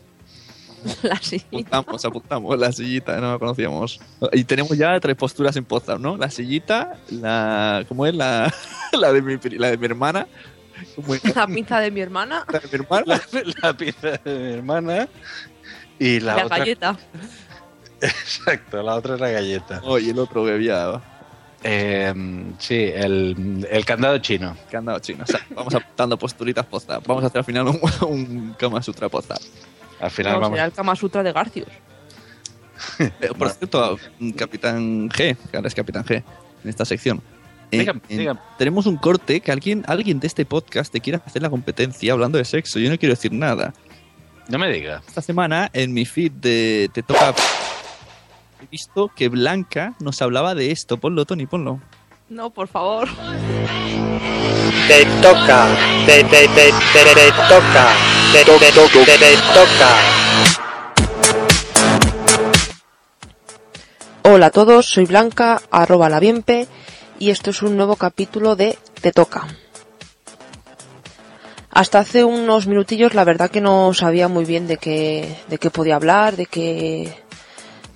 La sillita. Apuntamos, apuntamos la sillita, no la conocíamos. Y tenemos ya tres posturas en Potsdam, ¿no? La sillita, la. ¿Cómo es? La, la, de, mi, la de mi hermana. ¿Cómo es? La pinza de mi hermana. La de mi hermana. La, la pizza de mi hermana y la, La, otra. galleta. Exacto, la otra es la galleta. Oh, y el otro bebía Eh, sí, el, el candado chino. candado chino. O sea, vamos apuntando posturitas Potsdam. Vamos a hacer al final un, un Kama Sutra Potsdam. Al final vamos. será el Kama Sutra de Garcius. Eh, por cierto, un Capitán G, que ahora es Capitán G, en esta sección. Eh, Dígame, en- dígame. Tenemos un corte que alguien, alguien de este podcast te quiera hacer la competencia hablando de sexo. Yo no quiero decir nada. No me diga. Esta semana en mi feed de Te Toca he visto que Blanca nos hablaba de esto. Ponlo, Tony, ponlo. No, por favor. Te toca, te, te, te, te, te toca, te, te, te, te, te toca. Hola a todos, soy Blanca, arroba la bienpe, y esto es un nuevo capítulo de Te Toca. Hasta hace unos minutillos la verdad que no sabía muy bien de qué, de qué podía hablar, de qué,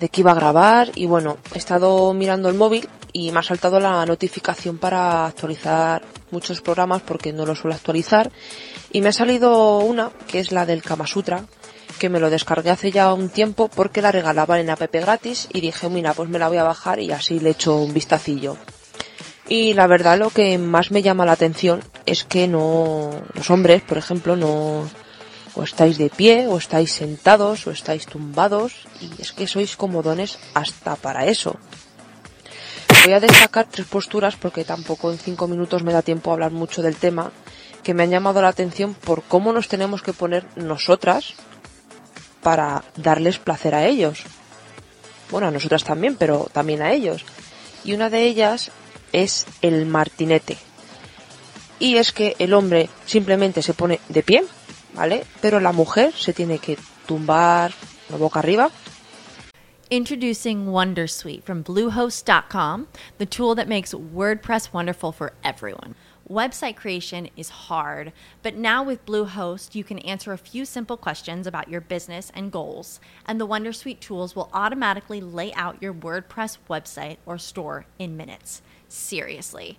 de qué iba a grabar, y bueno, he estado mirando el móvil y me ha saltado la notificación para actualizar muchos programas porque no lo suelo actualizar, y me ha salido una que es la del Kama Sutra, que me lo descargué hace ya un tiempo porque la regalaban en app gratis y dije, mira, pues me la voy a bajar y así le echo un vistacillo. Y la verdad lo que más me llama la atención es que no, los hombres, por ejemplo, no, o estáis de pie, o estáis sentados, o estáis tumbados, y es que sois comodones hasta para eso. Voy a destacar tres posturas porque tampoco en cinco minutos me da tiempo a hablar mucho del tema, que me han llamado la atención por cómo nos tenemos que poner nosotras para darles placer a ellos. Bueno, a nosotras también, pero también a ellos. y una de ellas es el martinete. Y es que el hombre simplemente se pone de pie, ¿vale? Pero la mujer se tiene que tumbar boca arriba Introducing Wondersuite from Bluehost.com, the tool that makes WordPress wonderful for everyone. Website creation is hard, but now with Bluehost, you can answer a few simple questions about your business and goals, and the Wondersuite tools will automatically lay out your WordPress website or store in minutes. Seriously.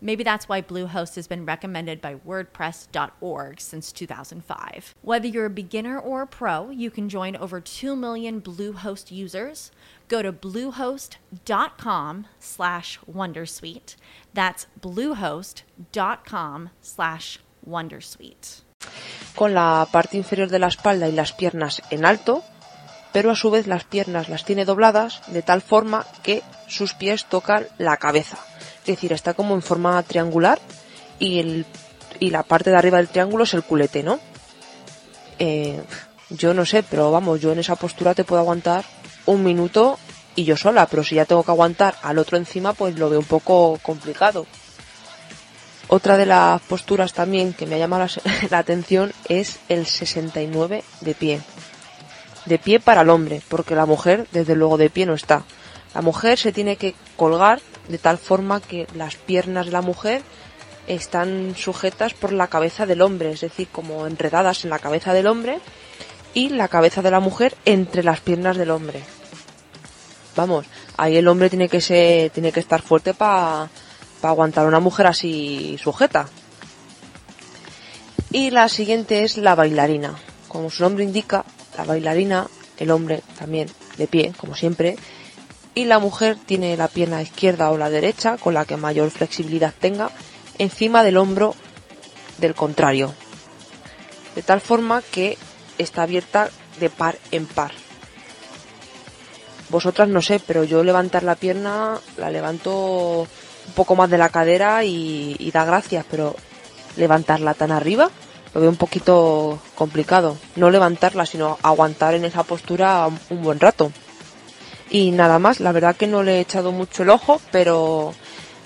Maybe that's why Bluehost has been recommended by WordPress.org since 2005. Whether you're a beginner or a pro, you can join over 2 million Bluehost users. Go to bluehost.com slash wondersuite. That's bluehost.com slash wondersuite. con la parte inferior de la espalda y las piernas en alto, pero a su vez las piernas las tiene dobladas de tal forma que sus pies tocan la cabeza. Es decir, está como en forma triangular y, el, y la parte de arriba del triángulo es el culete, ¿no? Eh, yo no sé, pero vamos, yo en esa postura te puedo aguantar un minuto y yo sola, pero si ya tengo que aguantar al otro encima, pues lo veo un poco complicado. Otra de las posturas también que me ha llamado la, la atención es el 69 de pie. De pie para el hombre, porque la mujer desde luego de pie no está. La mujer se tiene que colgar de tal forma que las piernas de la mujer están sujetas por la cabeza del hombre, es decir, como enredadas en la cabeza del hombre y la cabeza de la mujer entre las piernas del hombre. Vamos, ahí el hombre tiene que ser, tiene que estar fuerte para aguantar a una mujer así sujeta. Y la siguiente es la bailarina. Como su nombre indica, la bailarina, el hombre también de pie, como siempre, y la mujer tiene la pierna izquierda o la derecha, con la que mayor flexibilidad tenga, encima del hombro del contrario. De tal forma que está abierta de par en par. Vosotras no sé, pero yo levantar la pierna la levanto un poco más de la cadera y, da gracias, pero levantarla tan arriba lo veo un poquito complicado. No levantarla, sino aguantar en esa postura un buen rato. Y nada más, la verdad que no le he echado mucho el ojo, pero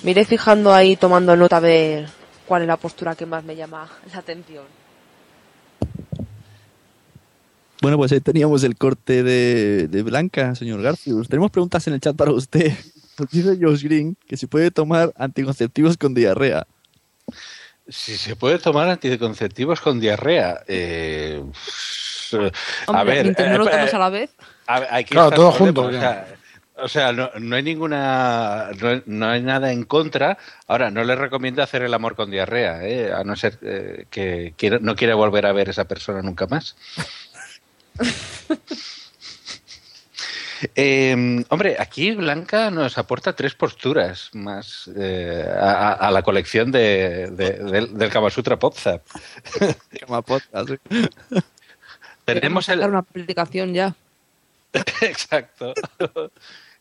me iré fijando ahí tomando nota a ver cuál es la postura que más me llama la atención. Bueno, pues ahí teníamos el corte de, de Blanca, señor Garcius. Tenemos preguntas en el chat para usted. Nos dice Josh Green que si puede tomar anticonceptivos con diarrea. Si se puede tomar anticonceptivos con diarrea. Eh, a Hombre, ver, mientras no lo eh, tomes a la vez. Claro, estar todo junto, O sea, o sea, no, no hay ninguna. No, hay- no hay nada en contra. Ahora, no le recomiendo hacer el amor con diarrea, ¿eh? a no ser eh, que quiera- no quiera volver a ver a esa persona nunca más. Eh, hombre, aquí Blanca nos aporta tres posturas más eh, a, a- la colección de, de- del, del Kama Sutra Podzap. Tenemos el, una aplicación ya. Exacto.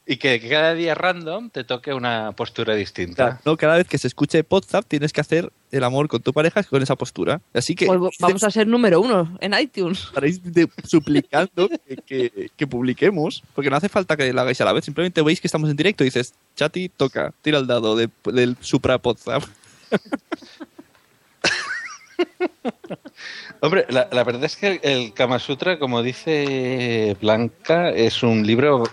Y que, cada día random te toque una postura distinta. No, cada vez que se escuche WhatsApp tienes que hacer el amor con tu pareja con esa postura. Así que Pues vamos a ser número uno en iTunes. estaréis suplicando que, que- que publiquemos, porque no hace falta que lo hagáis a la vez, simplemente veis que estamos en directo y dices, Chati, toca, tira el dado de- del Supra WhatsApp. Hombre, la, la verdad es que el Kama Sutra, como dice Blanca, es un libro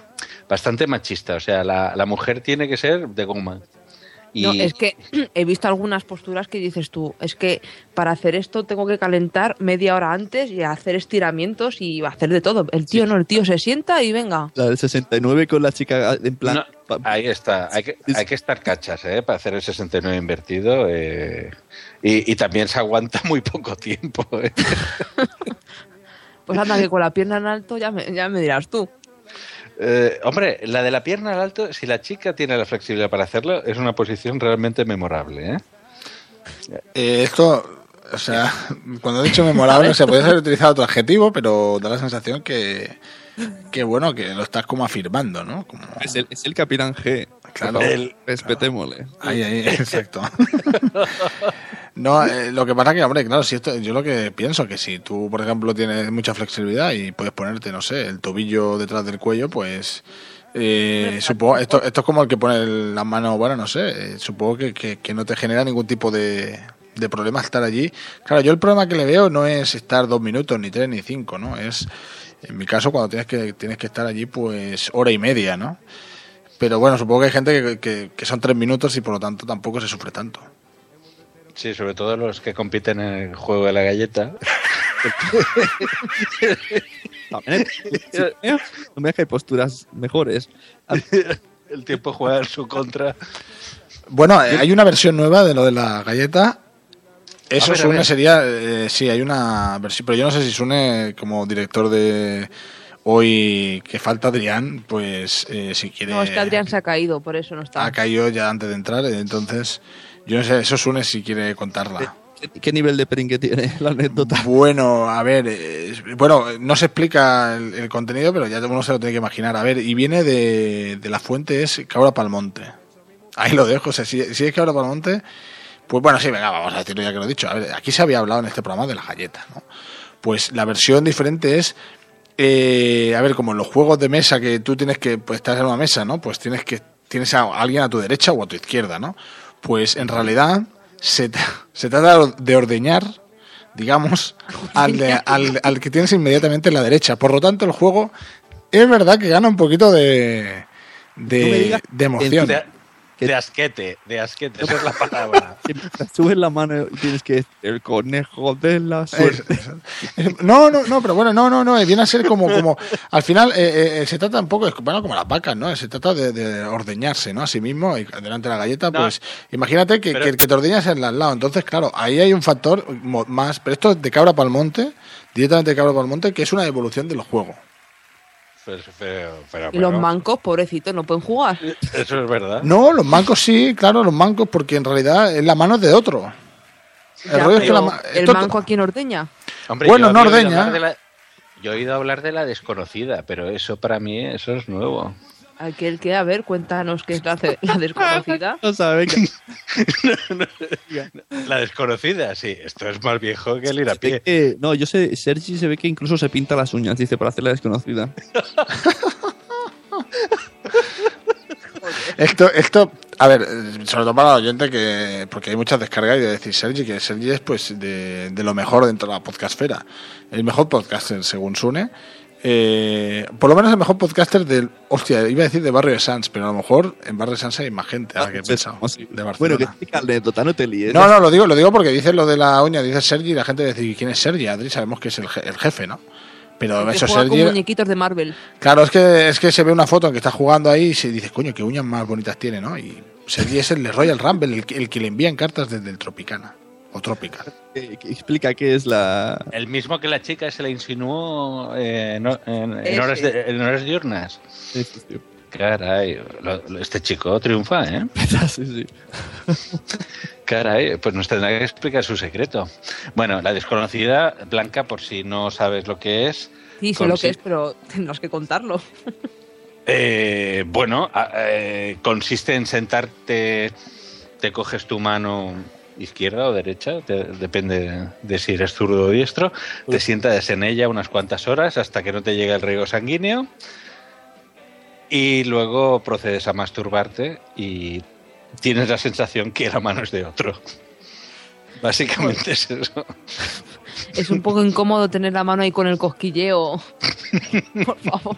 bastante machista. O sea, la, la mujer tiene que ser de goma. Y No, es que he visto algunas posturas que dices tú, es que para hacer esto tengo que calentar media hora antes y hacer estiramientos y hacer de todo. El tío no, el tío se sienta y venga. La del 69 con la chica en plan... No, ahí está. Hay que, hay que estar cachas ¿eh? para hacer el 69 invertido. eh, y, y también se aguanta muy poco tiempo. ¿eh? Pues anda que con la pierna en alto ya me, ya me dirás tú. Eh, hombre, la de la pierna al alto, si la chica tiene la flexibilidad para hacerlo, es una posición realmente memorable. ¿eh? Eh, esto, o sea, cuando he dicho memorable, se puede ser utilizado otro adjetivo, pero da la sensación que, que bueno, que lo estás como afirmando, ¿no? Como, Es el, es el Capitán G. Claro. El- respetémosle. Ahí, ahí, exacto. No, eh, lo que pasa que, hombre, claro, si esto, yo lo que pienso que si tú, por ejemplo, tienes mucha flexibilidad y puedes ponerte, no sé, el tobillo detrás del cuello, pues eh, supongo, esto, esto es como el que pone el- la mano, bueno, no sé, eh, supongo que, que- que no te genera ningún tipo de, de problema estar allí. Claro, yo el problema que le veo no es estar dos minutos, ni tres, ni cinco, ¿no? Es, en mi caso, cuando tienes que, tienes que estar allí, pues hora y media, ¿no? Pero bueno, supongo que hay gente que, que- que son tres minutos y por lo tanto tampoco se sufre tanto. Sí, sobre todo los que compiten en el juego de la galleta. También no me deja hay posturas mejores. El tiempo juega en su contra. Bueno, hay una versión nueva de lo de la galleta. Eso ver, Sune sería, eh, sí, hay una versión, pero yo no sé si Sune como director de hoy que falta Adrián, pues eh, si quiere No, es que Adrián se ha caído, por eso no está. ha caído ya antes de entrar, eh, entonces yo no sé, eso Sune si quiere contarla. ¿Qué, qué nivel de peringue tiene la anécdota? Bueno, a ver, eh, bueno, no se explica el, el contenido, pero ya uno se lo tiene que imaginar. A ver, y viene de, de la fuente, es Cabra Palmonte. Ahí lo dejo, o sea, si, si es Cabra Palmonte, pues bueno, sí, venga, vamos a decirlo ya que lo he dicho. A ver, aquí se había hablado en este programa de las galletas, ¿no? Pues la versión diferente es, eh, a ver, como en los juegos de mesa que tú tienes que, pues estás en una mesa, ¿no? Pues tienes que, tienes a alguien a tu derecha o a tu izquierda, ¿no? Pues en realidad se, se trata de ordeñar, digamos, al, de- al, al que tienes inmediatamente en la derecha. Por lo tanto, el juego es verdad que gana un poquito de, de, emoción. De asquete, de asquete, esa es la palabra. Subes la mano y tienes que el conejo de la suerte. Eh, No, no, no, pero bueno, no, no, no, eh, viene a ser como, como, al final eh, eh, se trata un poco, es bueno, como las vacas, ¿no? Se trata de, de ordeñarse, ¿no? A sí mismo y delante de la galleta, No, pues imagínate que, pero- que el que te ordeñas es el lado, entonces claro, ahí hay un factor más, pero esto es de cabra palmonte, directamente de cabra palmonte, que es una evolución del juego. Pues, pero, pero Y los mancos, pobrecitos, no pueden jugar. Eso es verdad. No, los mancos sí, claro, los mancos, porque en realidad es la mano de otro. El Ya, rollo es que pero la ma- ¿El esto- manco a quién ordeña? Hombre, Bueno, yo no ordeña. Yo he oído hablar de la desconocida, pero eso para mí, eso es nuevo. Aquel que, a ver, cuéntanos qué es la, la desconocida. No sabe que La desconocida, sí, esto es más viejo que el ir a pie. No, yo sé, Sergi se ve que incluso se pinta las uñas, dice, para hacer la desconocida. Esto, esto, a ver, sobre todo para el oyente que, porque hay muchas descargas y de decir Sergi, que Sergi es pues de, de lo mejor dentro de la podcastfera. El mejor podcaster según Sune. Eh, por lo menos el mejor podcaster del, hostia, iba a decir de Barrio de Sans, pero a lo mejor en Barrio de Sans hay más gente, ahora que he pensado, de Bueno, Barcelona. que explica la anécdota, no te líes. No, no, lo digo, lo digo porque dice lo de la uña, dice Sergi y la gente dice, ¿quién es Sergi? Adri, sabemos que es el, je- el jefe, ¿no? Pero Que eso Sergi... con muñequitos de Marvel. Claro, es que, es que se ve una foto en que está jugando ahí y se dice, coño, qué uñas más bonitas tiene, ¿no? Y Sergi es el de Royal Rumble, el, que- el que le envían cartas desde el Tropicana. O Tropical. Eh, que explica qué es la... El mismo que la chica se le insinuó eh, en, en- en Ese. horas, de- en horas diurnas. Sí, sí, sí. Caray, lo- lo- este chico triunfa, ¿eh? sí, sí. Caray, pues nos tendrá que explicar su secreto. Bueno, la desconocida, Blanca, por si no sabes lo que es. Sí, sé lo que es, pero tendrás que contarlo. Eh, bueno, eh, consiste en sentarte, te coges tu mano izquierda o derecha, te- depende de si eres zurdo o diestro, te sientas en ella unas cuantas horas hasta que no te llegue el riego sanguíneo y luego procedes a masturbarte y tienes la sensación que la mano es de otro. Básicamente es eso. Es un poco incómodo tener la mano ahí con el cosquilleo. Por favor.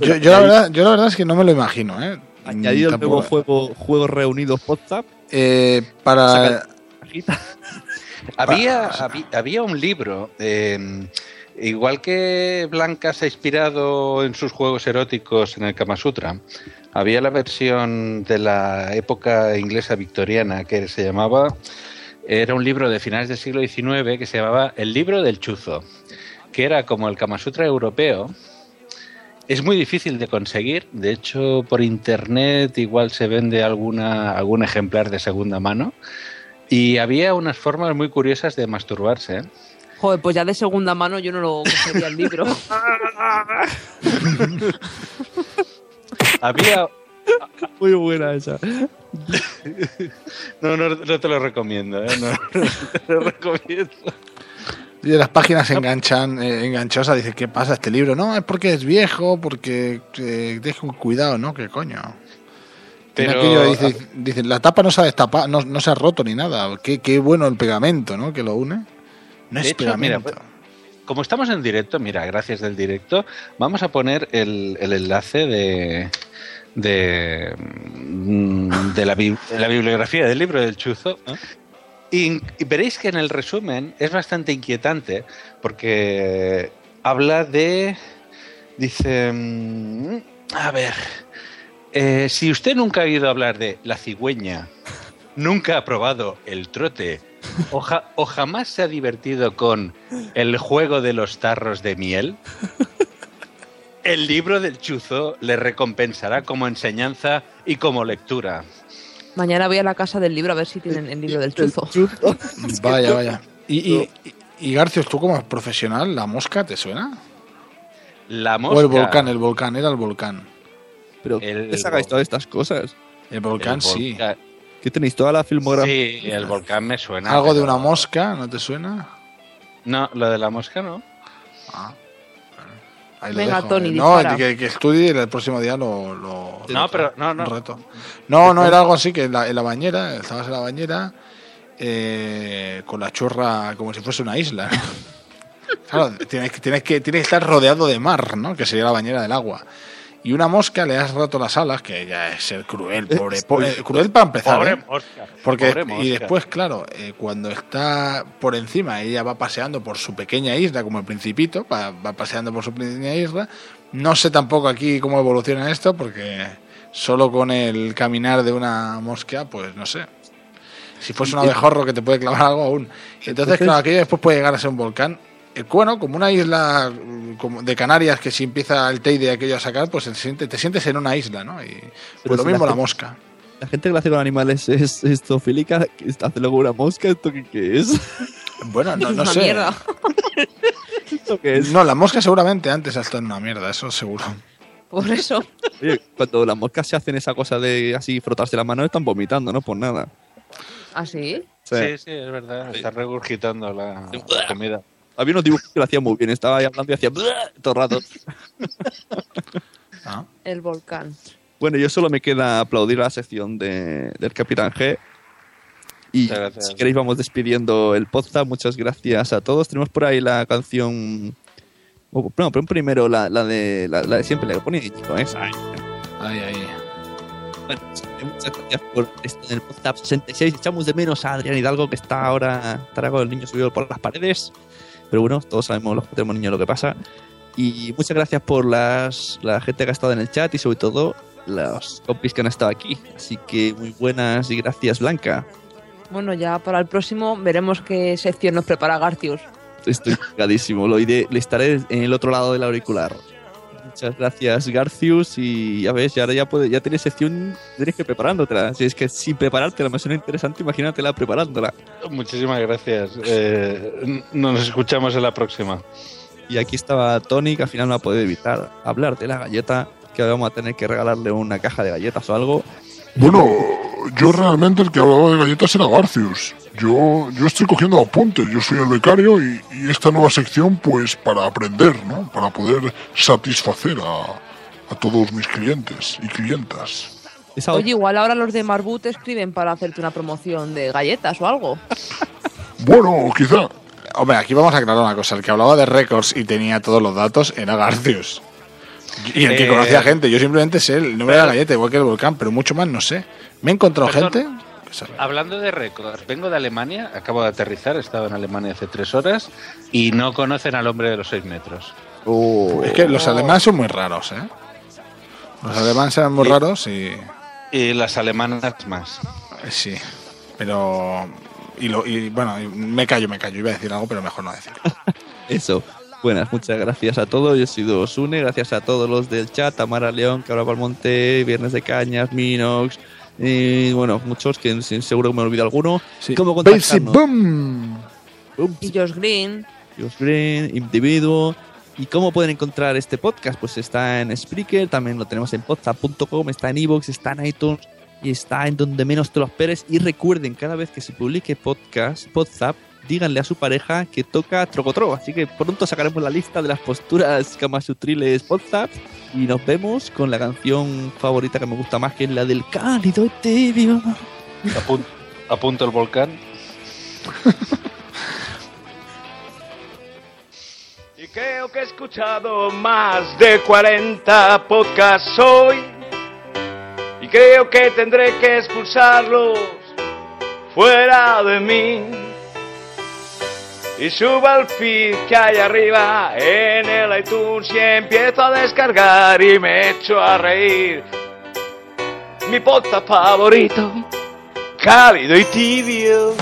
Yo, yo la verdad, yo la verdad es que no me lo imagino, ¿eh? Añadido el nuevo juego Juegos Reunidos WhatsApp. Eh, para... Había, habí- había un libro, eh, igual que Blanca se ha inspirado en sus juegos eróticos en el Kama Sutra, había la versión de la época inglesa victoriana que se llamaba, era un libro de finales del siglo XIX que se llamaba El libro del chuzo, que era como el Kama Sutra europeo. Es muy difícil de conseguir, de hecho por internet igual se vende alguna, algún ejemplar de segunda mano. Y había unas formas muy curiosas de masturbarse. ¿eh? Joder, pues ya de segunda mano yo no lo cogería el libro. Había. Muy buena esa. No, no, no te lo recomiendo, ¿eh? No, no te lo recomiendo. Y las páginas enganchan, eh, enganchosas, dice, ¿qué pasa este libro? No, es porque es viejo, porque eh, con cuidado, ¿no? ¿Qué coño? Pero- aquello, dice, dice, la tapa no se ha destapado, no, no se ha roto ni nada. Qué, qué bueno el pegamento, ¿no? Que lo une. No es De mira, pegamento. como estamos en directo, mira, gracias del directo, vamos a poner el, el enlace de de, mm, de la, bi- de la bibliografía del libro del chuzo. Y, veréis que en el resumen es bastante inquietante porque habla de... Dice... mm, A ver... eh, si usted nunca ha oído hablar de la cigüeña, nunca ha probado el trote o jamás se ha divertido con el juego de los tarros de miel, el libro del chuzo le recompensará como enseñanza y como lectura. Mañana voy a la casa del libro a ver si tienen el libro del chuzo. Vaya, vaya. Y, y, y Garcios, tú como profesional, ¿la mosca te suena? La O mosca. el volcán, el volcán, era el volcán. Pero El ¿qué sacáis todas estas cosas? El volcán, El sí. volcán. ¿Qué tenéis? ¿Toda la filmografía? Sí, el volcán me suena. Algo de una mosca, ¿no te suena? No, lo de la mosca no. Ahí Venga, dejo. Tony, No, dispara. que, que estudie y el próximo día lo, lo- No, pero no, reto. No, no, era algo así que en la, en la bañera, estabas en la bañera eh, con la chorra como si fuese una isla. claro, tienes que, tienes, que, tienes que estar rodeado de mar, ¿no? Que sería la bañera del agua. Y una mosca le has roto las alas, que ya es ser cruel, pobre. po- eh, cruel para empezar. Pobre ¿eh? mosca. Porque, pobre mosca. y después, claro, eh, cuando está por encima, ella va paseando por su pequeña isla, como el Principito, va, va paseando por su pequeña isla. No sé tampoco aquí cómo evoluciona esto, porque solo con el caminar de una mosca, pues no sé. Si fuese un abejorro que te puede clavar algo aún. Entonces, Entonces- claro, aquello después puede llegar a ser un volcán. Eh, Bueno, como una isla mm, como de Canarias que si empieza el Teide aquello a sacar, pues te sientes en una isla, ¿no? Y pues lo si mismo la gente- mosca. La gente que lo hace con animales es, es zoofílica, que está hace luego una mosca, ¿esto qué, qué es? Bueno, no, no Una sé. mierda. ¿Esto qué es? No, la mosca seguramente antes ha estado en una mierda, eso seguro. Por eso. Oye, cuando las moscas se hacen esa cosa de así frotarse la mano, están vomitando, ¿no? Por nada. ¿Ah, sí? Sí, sí, es verdad. Está regurgitando la comida. Había unos dibujos que lo hacían muy bien, estaba ahí hablando y hacía todo el rato. El volcán. Bueno, yo solo me queda aplaudir la sección de, del Capitán G. Y si queréis vamos despidiendo el podcast. Muchas gracias a todos. Tenemos por ahí la canción... No, pero primero la, la de la, la de siempre, la que pone chico, esa. Ahí, ahí. Bueno, muchas gracias por estar en el podcast 66. Echamos de menos a Adrián Hidalgo, que está ahora, estará con el niño subido por las paredes. Pero bueno, todos sabemos los que tenemos niños lo que pasa. Y muchas gracias por las, la gente que ha estado en el chat y sobre todo los compis que han estado aquí. Así que muy buenas y gracias, Blanca. Bueno, ya para el próximo veremos qué sección nos prepara Garcius. Estoy cagadísimo. Lo iré, le estaré en el otro lado del auricular. Muchas gracias, Garcius. Y ya ves, ya ahora ya, puede, ya tienes sección, tienes que preparándotela. Si es que sin preparártela me suena interesante, imagínatela preparándola. Muchísimas gracias. Eh, nos escuchamos en la próxima. Y aquí estaba Tony, que al final no ha podido evitar hablar de la galleta, que ahora vamos a tener que regalarle una caja de galletas o algo. Bueno, yo realmente el que hablaba de galletas era Garcius. Yo, yo estoy cogiendo apuntes, yo soy el becario y, y esta nueva sección pues para aprender, ¿no? Para poder satisfacer a, a todos mis clientes y clientas. Oye, igual ahora los de Marbut escriben para hacerte una promoción de galletas o algo. Bueno, quizá. Hombre, aquí vamos a aclarar una cosa. El que hablaba de récords y tenía todos los datos era Garcius. Y el que Eh, conocía gente. Yo simplemente sé el nombre de la galleta, igual que el volcán, pero mucho más no sé. Me he encontrado Perdón. gente. Hablando de récords, vengo de Alemania, acabo de aterrizar, he estado en Alemania hace tres horas y no conocen al hombre de los seis metros. Es que los alemanes son muy raros, ¿eh? Los alemanes eran muy raros y. Y las alemanas más. Sí. Pero. Y, lo, y bueno, y me callo, me callo. Iba a decir algo, pero mejor no decir. Eso. Buenas, muchas gracias a todos. Yo he sido Sune, gracias a todos los del chat, Tamara León, Cabra Palmonte, Viernes de Cañas, Minox, eh, bueno, muchos que se- seguro que me olvido alguno. Sí. ¿Cómo Basic contactarnos? Boom. Y Josh Green. Josh Green, Individuo. ¿Y cómo pueden encontrar este podcast? Pues está en Spreaker, también lo tenemos en podzap.com, está en iVoox, está en iTunes y está en donde menos te lo esperes. Y recuerden, cada vez que se publique podcast, Podzap, díganle a su pareja que toca Trocotro. Así que pronto sacaremos la lista de las posturas camasutriles Podzap y nos vemos con la canción favorita que me gusta más, que es la del cálido tibio. Apun- apunto el volcán. Y creo que he escuchado más de 40 podcasts hoy. Y creo que tendré que expulsarlos fuera de mí. Y subo al feed que hay arriba en el iTunes y empiezo a descargar y me echo a reír. Mi podcast favorito, cálido y tibio.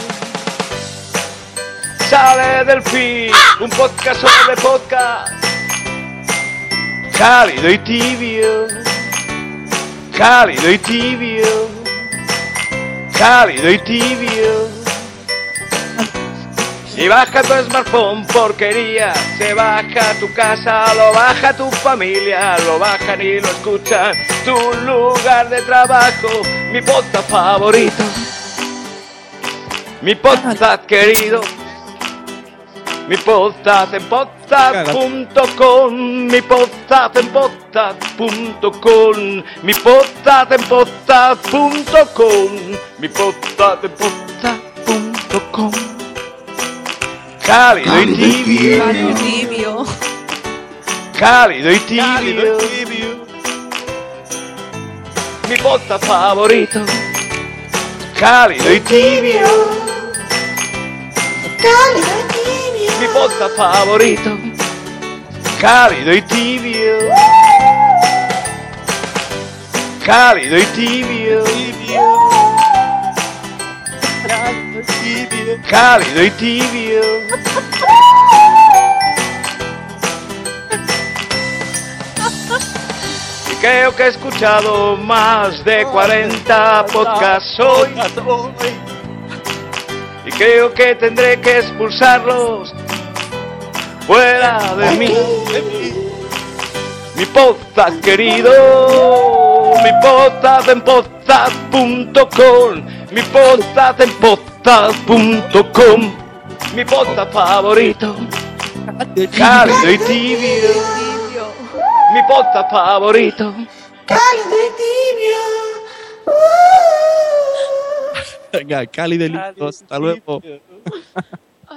Sale del feed, un podcast sobre podcast. Cálido y tibio. Cálido y tibio. Cálido y tibio. Y baja tu smartphone, porquería. Se baja tu casa, lo baja tu familia, lo bajan y lo escuchan. Tu lugar de trabajo, mi podcast favorito. Mi podcast querido. Mi podcast en podcast.com, mi podcast en podcast.com, mi podcast en podcast.com, mi podcast en podcast.com. Cálido y tibio, Cálido y tibio. cálido y tibio. Mi podcast favorito, cálido y tibio. Cálido y tibio. Mi podcast favorito, cálido y tibio. Cálido y tibio. Cálido y tibio. Y creo que he escuchado más de 40 podcasts hoy. Y creo que tendré que expulsarlos fuera de mí. Mi podcast querido, mi podcast en podcast.com, mi podcast en podcast.com, mi podcast favorito, cálido y tibio, mi podcast favorito. Cálido y tibio. Venga, cálido y lindo, hasta luego.